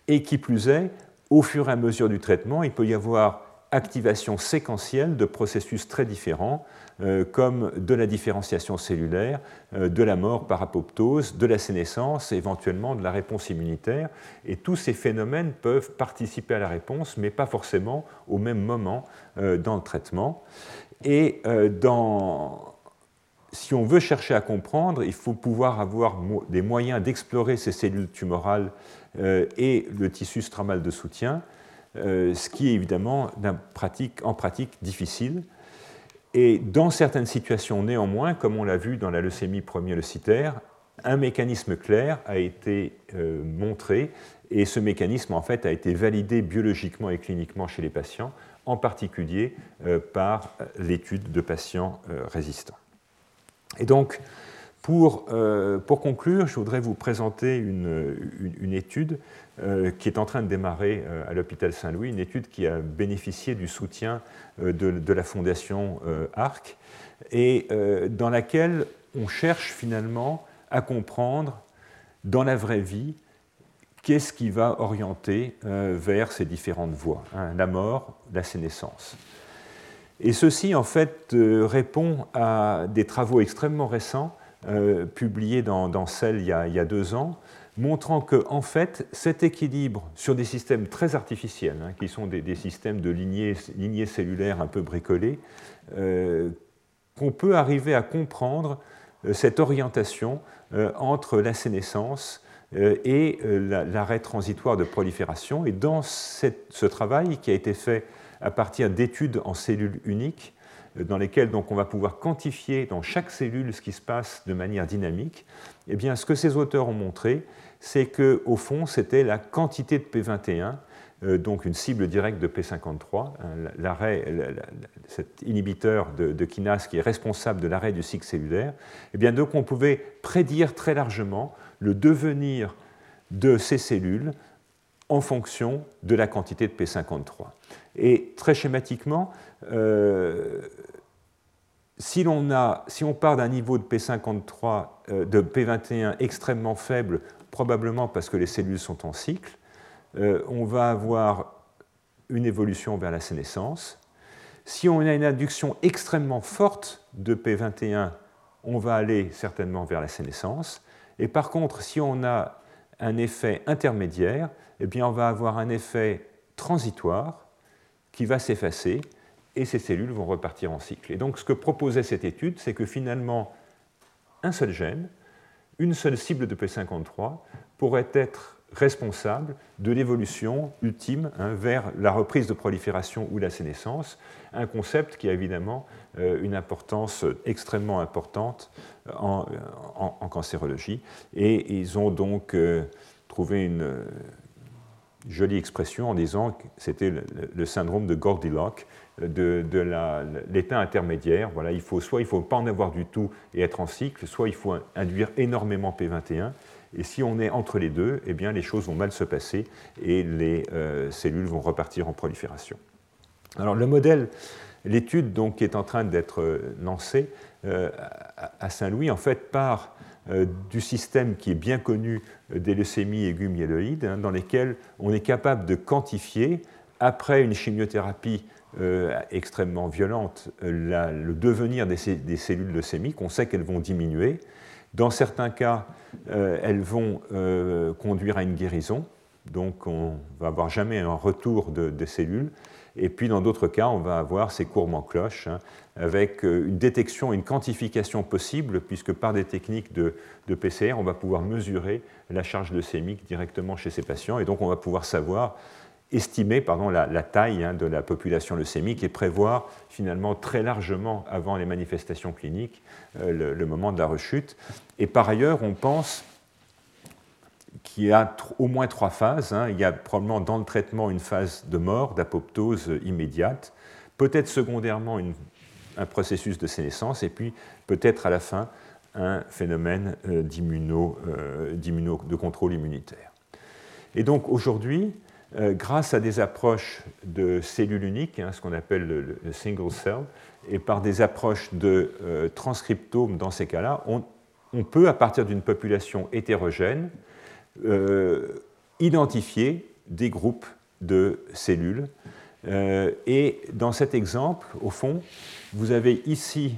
Et qui plus est, au fur et à mesure du traitement, il peut y avoir activation séquentielle de processus très différents euh, comme de la différenciation cellulaire, euh, de la mort par apoptose, de la sénescence, éventuellement de la réponse immunitaire. Et tous ces phénomènes peuvent participer à la réponse, mais pas forcément au même moment euh, dans le traitement. Et si on veut chercher à comprendre, il faut pouvoir avoir des moyens d'explorer ces cellules tumorales et le tissu stramal de soutien, ce qui est évidemment en pratique difficile. Et dans certaines situations, néanmoins, comme on l'a vu dans la leucémie leucitaire, un mécanisme clair a été euh, montré et ce mécanisme en fait a été validé biologiquement et cliniquement chez les patients, en particulier euh, par euh, l'étude de patients résistants. Et donc, pour, pour, conclure, je voudrais vous présenter une, étude euh, qui est en train de démarrer euh, à l'hôpital Saint-Louis, une étude qui a bénéficié du soutien euh, de, la fondation ARC et dans laquelle on cherche finalement à comprendre dans la vraie vie qu'est-ce qui va orienter vers ces différentes voies, hein, la mort, la sénescence. Et ceci, en fait, répond à des travaux extrêmement récents, publiés dans, dans Cell il y, a, deux ans, montrant que, en fait, cet équilibre sur des systèmes très artificiels, hein, qui sont des, systèmes de lignées, cellulaires un peu bricolés, euh, qu'on peut arriver à comprendre euh, cette orientation euh, entre la sénescence et l'arrêt transitoire de prolifération. Et dans ce travail qui a été fait à partir d'études en cellules uniques, dans lesquelles donc, on va pouvoir quantifier dans chaque cellule ce qui se passe de manière dynamique, eh bien, ce que ces auteurs ont montré, c'est qu'au fond, c'était la quantité de P21, euh, donc une cible directe de P53, hein, l'arrêt, cet inhibiteur de, kinase qui est responsable de l'arrêt du cycle cellulaire, eh bien donc on pouvait prédire très largement le devenir de ces cellules en fonction de la quantité de P53. Et très schématiquement, euh, si, on si, part d'un niveau de P53, euh, de P21 extrêmement faible probablement parce que les cellules sont en cycle. Euh, on va avoir une évolution vers la sénescence. Si on a une induction extrêmement forte de P21, on va aller certainement vers la sénescence. Et par contre, si on a un effet intermédiaire, eh bien, on va avoir un effet transitoire qui va s'effacer et ces cellules vont repartir en cycle. Et donc, ce que proposait cette étude, c'est que finalement, un seul gène, une seule cible de P53 pourrait être responsable de l'évolution ultime hein, vers la reprise de prolifération ou la sénescence, un concept qui a évidemment euh, une importance extrêmement importante en, cancérologie. Et ils ont donc euh, trouvé une euh, jolie expression en disant que c'était le, syndrome de Goldilocks, de, l'état intermédiaire. Voilà, il faut, soit il ne faut pas en avoir du tout et être en cycle, soit il faut induire énormément P21. Et si on est entre les deux, eh bien, les choses vont mal se passer et les euh, cellules vont repartir en prolifération. Alors le modèle, l'étude donc qui est en train d'être euh, lancée euh, à Saint-Louis, en fait, part du système qui est bien connu des leucémies aiguës myéloïdes, hein, dans lesquelles on est capable de quantifier, après une chimiothérapie extrêmement violente, le devenir des, cellules leucémiques. On sait qu'elles vont diminuer. Dans certains cas, euh, elles vont euh, conduire à une guérison, donc on va avoir jamais un retour de, des cellules. Et puis dans d'autres cas, on va avoir ces courbes en cloche, hein, avec euh, une détection, une quantification possible, puisque par des techniques de, de, PCR, on va pouvoir mesurer la charge leucémique directement chez ces patients, et donc on va pouvoir savoir estimer la, taille hein, de la population leucémique et prévoir finalement très largement avant les manifestations cliniques euh, le, moment de la rechute. Et par ailleurs, on pense qu'il y a au moins trois phases. Hein. Il y a probablement dans le traitement une phase de mort, d'apoptose immédiate, peut-être secondairement un processus de sénescence, et puis peut-être à la fin un phénomène euh, euh, de contrôle immunitaire. Et donc aujourd'hui, euh, grâce à des approches de cellules uniques, hein, ce qu'on appelle le, single cell, et par des approches de euh, transcriptome dans ces cas-là, on, peut, à partir d'une population hétérogène, euh, identifier des groupes de cellules. et dans cet exemple, au fond, vous avez ici,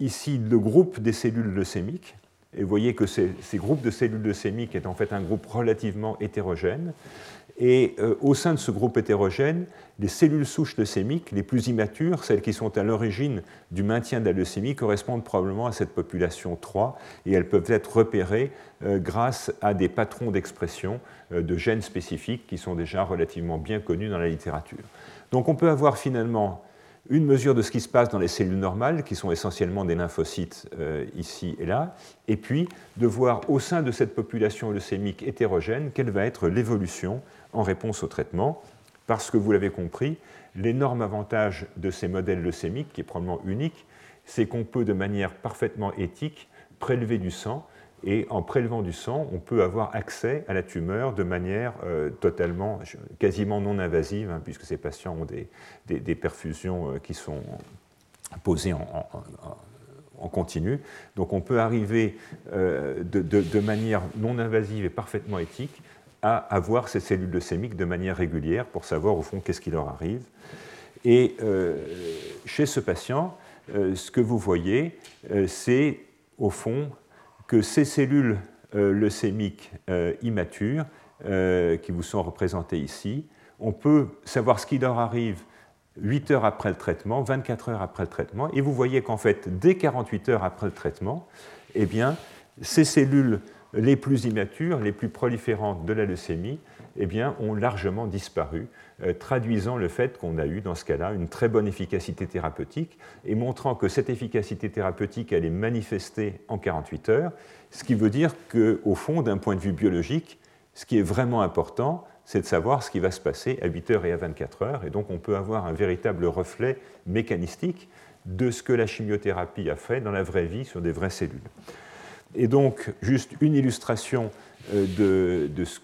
ici le groupe des cellules leucémiques, et vous voyez que ces, groupes de cellules leucémiques est en fait un groupe relativement hétérogène. Et euh, au sein de ce groupe hétérogène, les cellules souches leucémiques les plus immatures, celles qui sont à l'origine du maintien de la leucémie, correspondent probablement à cette population 3 et elles peuvent être repérées euh, grâce à des patrons d'expression euh, de gènes spécifiques qui sont déjà relativement bien connus dans la littérature. Donc on peut avoir finalement une mesure de ce qui se passe dans les cellules normales, qui sont essentiellement des lymphocytes euh, ici et là, et puis de voir au sein de cette population leucémique hétérogène quelle va être l'évolution en réponse au traitement, parce que vous l'avez compris, l'énorme avantage de ces modèles leucémiques, qui est probablement unique, c'est qu'on peut de manière parfaitement éthique prélever du sang et en prélevant du sang, on peut avoir accès à la tumeur de manière euh, totalement, quasiment non invasive, hein, puisque ces patients ont des, perfusions euh, qui sont posées en, continu. Donc on peut arriver euh, de, manière non invasive et parfaitement éthique à avoir ces cellules leucémiques de manière régulière pour savoir au fond qu'est-ce qui leur arrive. Et chez ce patient, ce que vous voyez, c'est au fond que ces cellules euh, leucémiques euh, immatures, euh, qui vous sont représentées ici, on peut savoir ce qui leur arrive 8 heures après le traitement, 24 heures après le traitement, et vous voyez qu'en fait, dès 48 heures après le traitement, eh bien, ces cellules les plus immatures, les plus proliférantes de la leucémie, eh bien, ont largement disparu, euh, traduisant le fait qu'on a eu dans ce cas-là une très bonne efficacité thérapeutique et montrant que cette efficacité thérapeutique elle est manifestée en 48 heures, ce qui veut dire qu'au fond, d'un point de vue biologique, ce qui est vraiment important, c'est de savoir ce qui va se passer à 8 heures et à 24 heures, et donc on peut avoir un véritable reflet mécanistique de ce que la chimiothérapie a fait dans la vraie vie sur des vraies cellules. Et donc, juste une illustration euh, de, ce,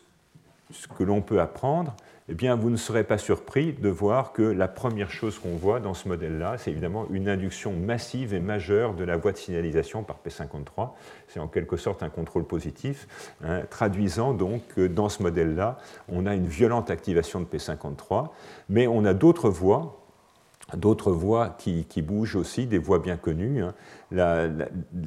que l'on peut apprendre, eh vous ne serez pas surpris de voir que la première chose qu'on voit dans ce modèle-là, c'est évidemment une induction massive et majeure de la voie de signalisation par P53. C'est en quelque sorte un contrôle positif, hein, traduisant donc que dans ce modèle-là, on a une violente activation de P53, mais on a d'autres voies d'autres voies qui, bougent aussi, des voies bien connues. Hein.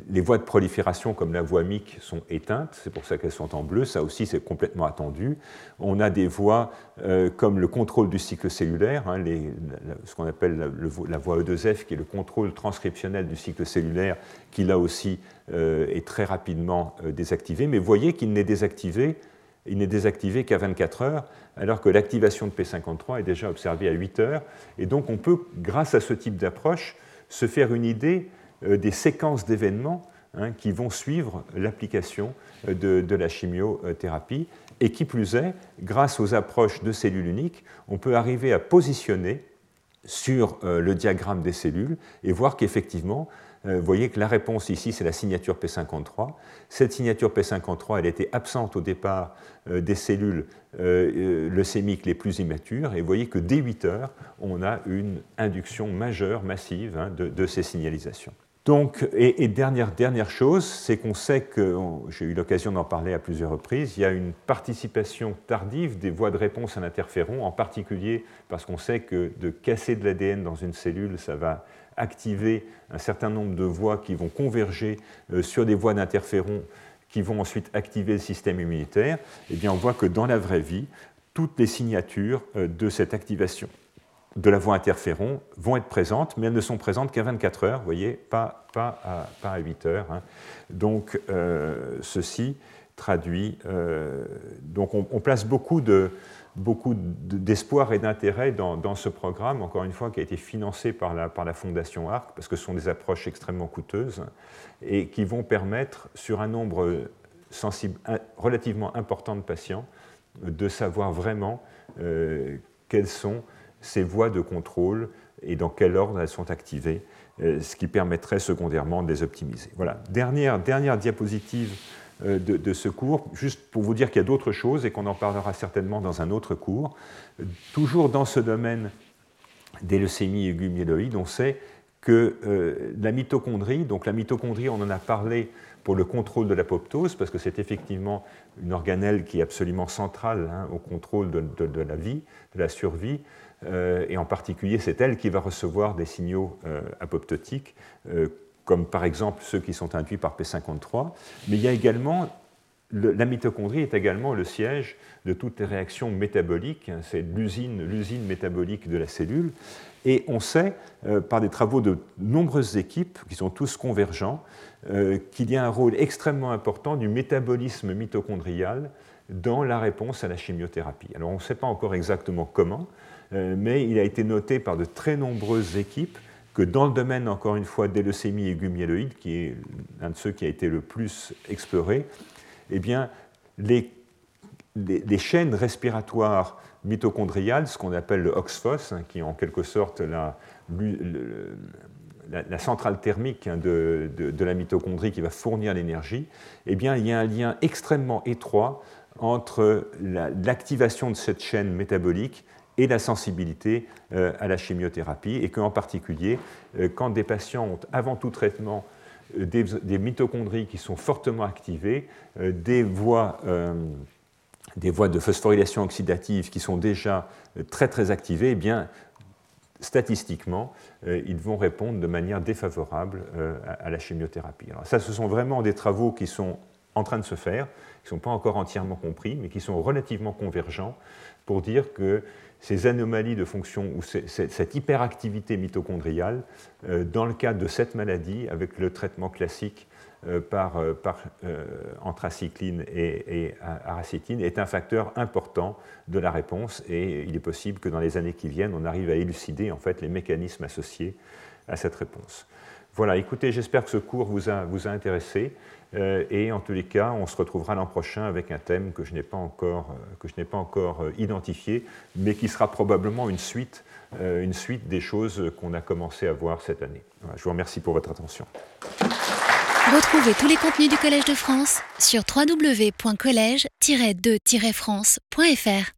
les voies de prolifération comme la voie MIC sont éteintes, c'est pour ça qu'elles sont en bleu, ça aussi c'est complètement attendu. On a des voies euh, comme le contrôle du cycle cellulaire, hein, ce qu'on appelle la, voie E2F, qui est le contrôle transcriptionnel du cycle cellulaire, qui là aussi euh, est très rapidement euh, désactivé, mais voyez qu'il n'est désactivé il n'est désactivé qu'à 24 heures, alors que l'activation de P53 est déjà observée à 8 heures. Et donc on peut, grâce à ce type d'approche, se faire une idée euh, des séquences d'événements hein, qui vont suivre l'application euh, de, la chimiothérapie. Et qui plus est, grâce aux approches de cellules uniques, on peut arriver à positionner sur euh, le diagramme des cellules et voir qu'effectivement, vous voyez que la réponse ici, c'est la signature P53. Cette signature P53, elle était absente au départ euh, des cellules euh, leucémiques les plus immatures. Et vous voyez que dès 8 heures, on a une induction majeure, massive hein, de, ces signalisations. Donc, et, dernière, dernière chose, c'est qu'on sait que, j'ai eu l'occasion d'en parler à plusieurs reprises, il y a une participation tardive des voies de réponse à l'interféron, en particulier parce qu'on sait que de casser de l'ADN dans une cellule, ça va activer un certain nombre de voies qui vont converger euh, sur des voies d'interféron qui vont ensuite activer le système immunitaire, eh bien on voit que dans la vraie vie, toutes les signatures euh, de cette activation de la voie interféron vont être présentes, mais elles ne sont présentes qu'à 24 heures, vous voyez, pas, pas, à, pas à 8 heures. Hein. Donc euh, ceci traduit, donc on, place beaucoup de, beaucoup d'espoir et d'intérêt dans, ce programme, encore une fois, qui a été financé par la, par la Fondation ARC, parce que ce sont des approches extrêmement coûteuses et qui vont permettre, sur un nombre sensible, relativement important de patients, de savoir vraiment euh, quelles sont ces voies de contrôle et dans quel ordre elles sont activées, euh, ce qui permettrait secondairement de les optimiser. Voilà. Dernière, dernière diapositive euh, de, ce cours, juste pour vous dire qu'il y a d'autres choses et qu'on en parlera certainement dans un autre cours. Toujours dans ce domaine des leucémies aiguës myéloïdes, on sait que euh, la mitochondrie, donc la mitochondrie, on en a parlé pour le contrôle de l'apoptose, parce que c'est effectivement une organelle qui est absolument centrale hein, au contrôle de, la vie, de la survie, euh, et en particulier c'est elle qui va recevoir des signaux apoptotiques comme par exemple ceux qui sont induits par P53, mais il y a également, la mitochondrie est également le siège de toutes les réactions métaboliques, hein, c'est l'usine, l'usine métabolique de la cellule, et on sait, euh, par des travaux de nombreuses équipes, qui sont tous convergents, euh, qu'il y a un rôle extrêmement important du métabolisme mitochondrial dans la réponse à la chimiothérapie. Alors on ne sait pas encore exactement comment, euh, mais il a été noté par de très nombreuses équipes que dans le domaine, encore une fois, des leucémies aiguës myéloïdes, qui est un de ceux qui a été le plus exploré, eh bien, les, les, chaînes respiratoires mitochondriales, ce qu'on appelle le OXPHOS, hein, qui est en quelque sorte la, centrale thermique hein, de, de, la mitochondrie qui va fournir l'énergie, eh bien, il y a un lien extrêmement étroit entre l'activation de cette chaîne métabolique et la sensibilité euh, à la chimiothérapie, et qu'en particulier, euh, quand des patients ont avant tout traitement euh, des, mitochondries qui sont fortement activées, des voies, des voies de phosphorylation oxydative qui sont déjà très très activées, eh bien, statistiquement, ils vont répondre de manière défavorable à, la chimiothérapie. Alors ça, ce sont vraiment des travaux qui sont en train de se faire, qui ne sont pas encore entièrement compris, mais qui sont relativement convergents pour dire que ces anomalies de fonction ou cette hyperactivité mitochondriale, euh, dans le cadre de cette maladie, avec le traitement classique euh, par, euh, anthracycline et, et, est un facteur important de la réponse et il est possible que dans les années qui viennent, on arrive à élucider en fait les mécanismes associés à cette réponse. Voilà, écoutez, j'espère que ce cours vous a, vous a intéressé. Euh, et en tous les cas, on se retrouvera l'an prochain avec un thème que je n'ai pas encore, euh, que je n'ai pas encore euh, identifié, mais qui sera probablement une suite, une suite des choses qu'on a commencé à voir cette année. je vous remercie pour votre attention. Retrouvez tous les contenus du Collège de France sur www.colège-2-france.fr.